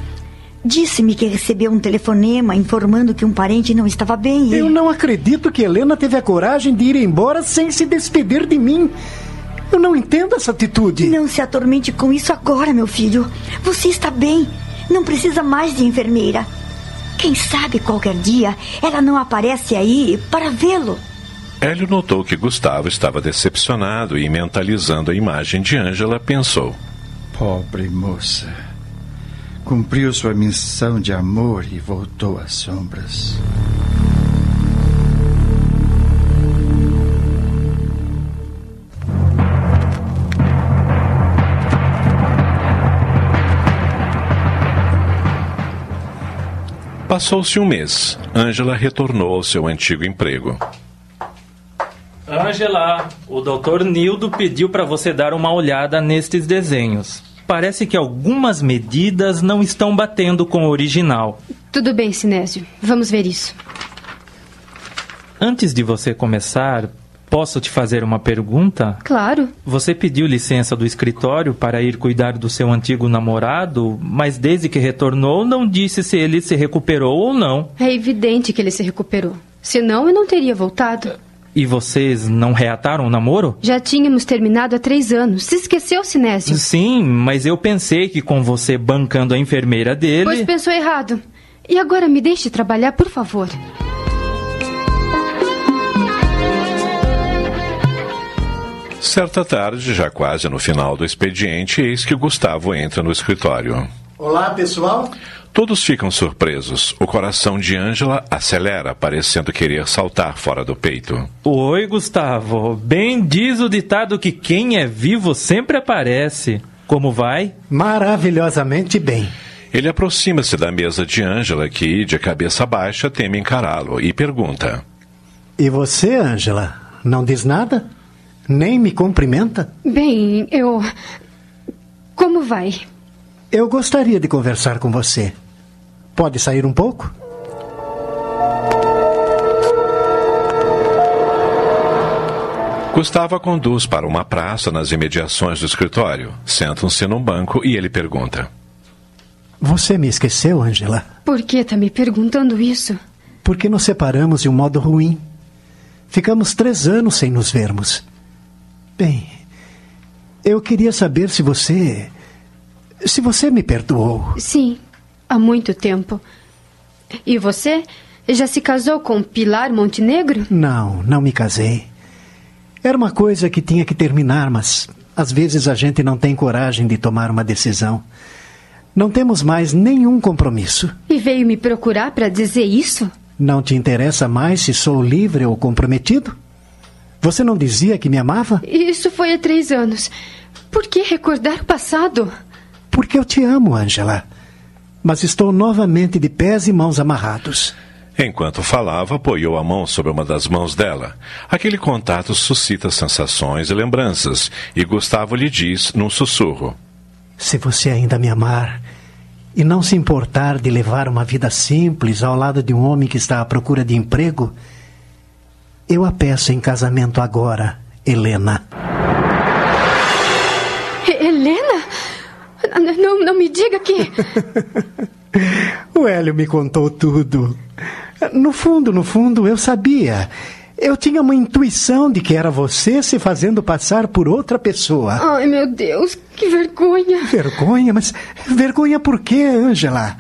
Disse-me que recebeu um telefonema informando que um parente não estava bem e... Eu não acredito que Helena teve a coragem de ir embora sem se despedir de mim. Eu não entendo essa atitude. Não se atormente com isso agora, meu filho. Você está bem. Não precisa mais de enfermeira. Quem sabe qualquer dia ela não aparece aí para vê-lo. Hélio notou que Gustavo estava decepcionado e, mentalizando a imagem de Ângela, pensou: Pobre moça. Cumpriu sua missão de amor e voltou às sombras. Passou-se um mês. Ângela retornou ao seu antigo emprego. Ângela, o Dr. Nildo pediu para você dar uma olhada nestes desenhos. Parece que algumas medidas não estão batendo com o original. Tudo bem, Sinésio. Vamos ver isso. Antes de você começar, posso te fazer uma pergunta? Claro. Você pediu licença do escritório para ir cuidar do seu antigo namorado, mas desde que retornou não disse se ele se recuperou ou não. É evidente que ele se recuperou. Senão eu não teria voltado. E vocês não reataram o namoro? Já tínhamos terminado há três anos. Se esqueceu, Sinésio? Sim, mas eu pensei que com você bancando a enfermeira dele. Pois pensou errado. E agora me deixe trabalhar, por favor. Certa tarde, já quase no final do expediente, eis que Gustavo entra no escritório. Olá, pessoal. Todos ficam surpresos. O coração de Ângela acelera, parecendo querer saltar fora do peito. Oi, Gustavo. Bem diz o ditado que quem é vivo sempre aparece. Como vai? Maravilhosamente bem. Ele aproxima-se da mesa de Ângela, que, de cabeça baixa, teme encará-lo, e pergunta: E você, Ângela, não diz nada? Nem me cumprimenta? Bem, eu. Como vai? Eu gostaria de conversar com você. Pode sair um pouco? Gustavo a conduz para uma praça nas imediações do escritório. Sentam-se num banco e ele pergunta: Você me esqueceu, Angela? Por que está me perguntando isso? Porque nos separamos de um modo ruim. Ficamos três anos sem nos vermos. Bem, eu queria saber se você. Se você me perdoou. Sim, há muito tempo. E você? Já se casou com Pilar Montenegro? Não, não me casei. Era uma coisa que tinha que terminar, mas às vezes a gente não tem coragem de tomar uma decisão. Não temos mais nenhum compromisso. E veio me procurar para dizer isso? Não te interessa mais se sou livre ou comprometido? Você não dizia que me amava? Isso foi há três anos. Por que recordar o passado? Porque eu te amo, Angela. Mas estou novamente de pés e mãos amarrados. Enquanto falava, apoiou a mão sobre uma das mãos dela. Aquele contato suscita sensações e lembranças, e Gustavo lhe diz num sussurro: Se você ainda me amar e não se importar de levar uma vida simples ao lado de um homem que está à procura de emprego, eu a peço em casamento agora, Helena. Helena? Não, não me diga que. o Hélio me contou tudo. No fundo, no fundo, eu sabia. Eu tinha uma intuição de que era você se fazendo passar por outra pessoa. Ai, meu Deus, que vergonha. Vergonha? Mas vergonha por quê, Angela?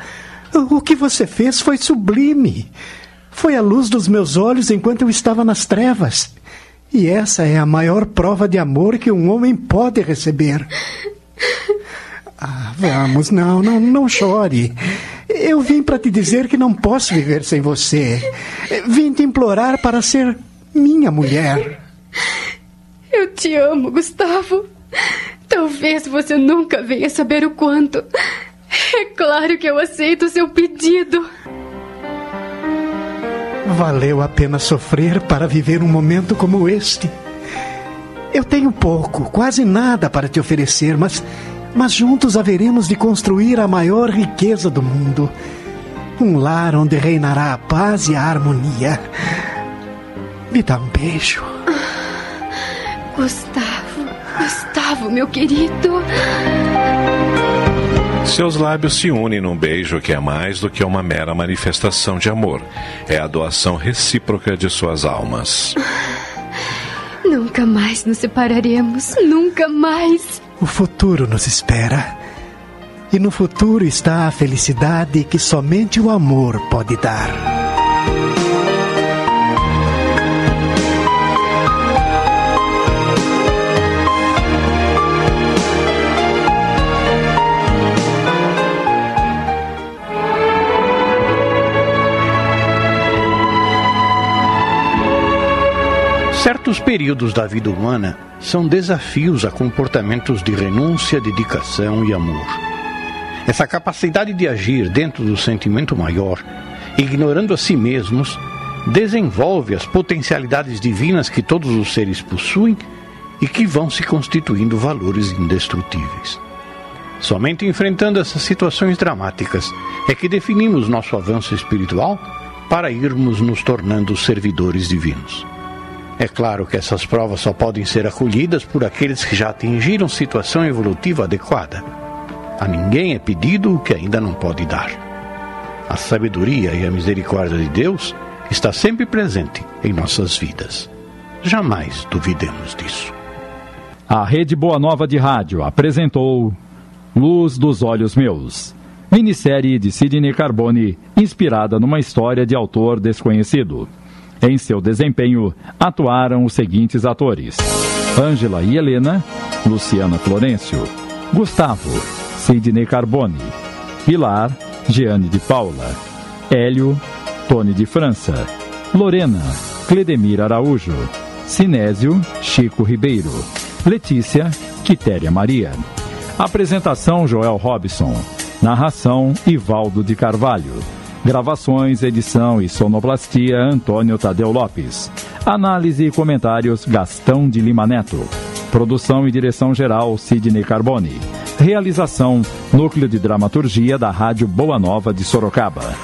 O que você fez foi sublime. Foi a luz dos meus olhos enquanto eu estava nas trevas. E essa é a maior prova de amor que um homem pode receber. Ah, vamos, não, não, não chore. Eu vim para te dizer que não posso viver sem você. Vim te implorar para ser minha mulher. Eu te amo, Gustavo. Talvez você nunca venha saber o quanto. É claro que eu aceito o seu pedido. Valeu a pena sofrer para viver um momento como este. Eu tenho pouco, quase nada para te oferecer, mas mas juntos haveremos de construir a maior riqueza do mundo. Um lar onde reinará a paz e a harmonia. Me dá um beijo. Ah, Gustavo, Gustavo, meu querido. Seus lábios se unem num beijo que é mais do que uma mera manifestação de amor. É a doação recíproca de suas almas. Nunca mais nos separaremos. Nunca mais. O futuro nos espera. E no futuro está a felicidade que somente o amor pode dar. Certos períodos da vida humana são desafios a comportamentos de renúncia, dedicação e amor. Essa capacidade de agir dentro do sentimento maior, ignorando a si mesmos, desenvolve as potencialidades divinas que todos os seres possuem e que vão se constituindo valores indestrutíveis. Somente enfrentando essas situações dramáticas é que definimos nosso avanço espiritual para irmos nos tornando servidores divinos. É claro que essas provas só podem ser acolhidas por aqueles que já atingiram situação evolutiva adequada. A ninguém é pedido o que ainda não pode dar. A sabedoria e a misericórdia de Deus está sempre presente em nossas vidas. Jamais duvidemos disso. A Rede Boa Nova de Rádio apresentou Luz dos Olhos Meus, minissérie de Sidney Carbone, inspirada numa história de autor desconhecido. Em seu desempenho, atuaram os seguintes atores: Ângela e Helena, Luciana Florencio, Gustavo, Sidney Carbone, Pilar, Jeane de Paula. Hélio, Tony de França. Lorena, Cledemir Araújo. Sinésio, Chico Ribeiro. Letícia, Quitéria Maria. Apresentação Joel Robson. Narração Ivaldo de Carvalho. Gravações, edição e sonoplastia Antônio Tadeu Lopes. Análise e comentários Gastão de Lima Neto. Produção e direção geral Sidney Carbone. Realização Núcleo de Dramaturgia da Rádio Boa Nova de Sorocaba.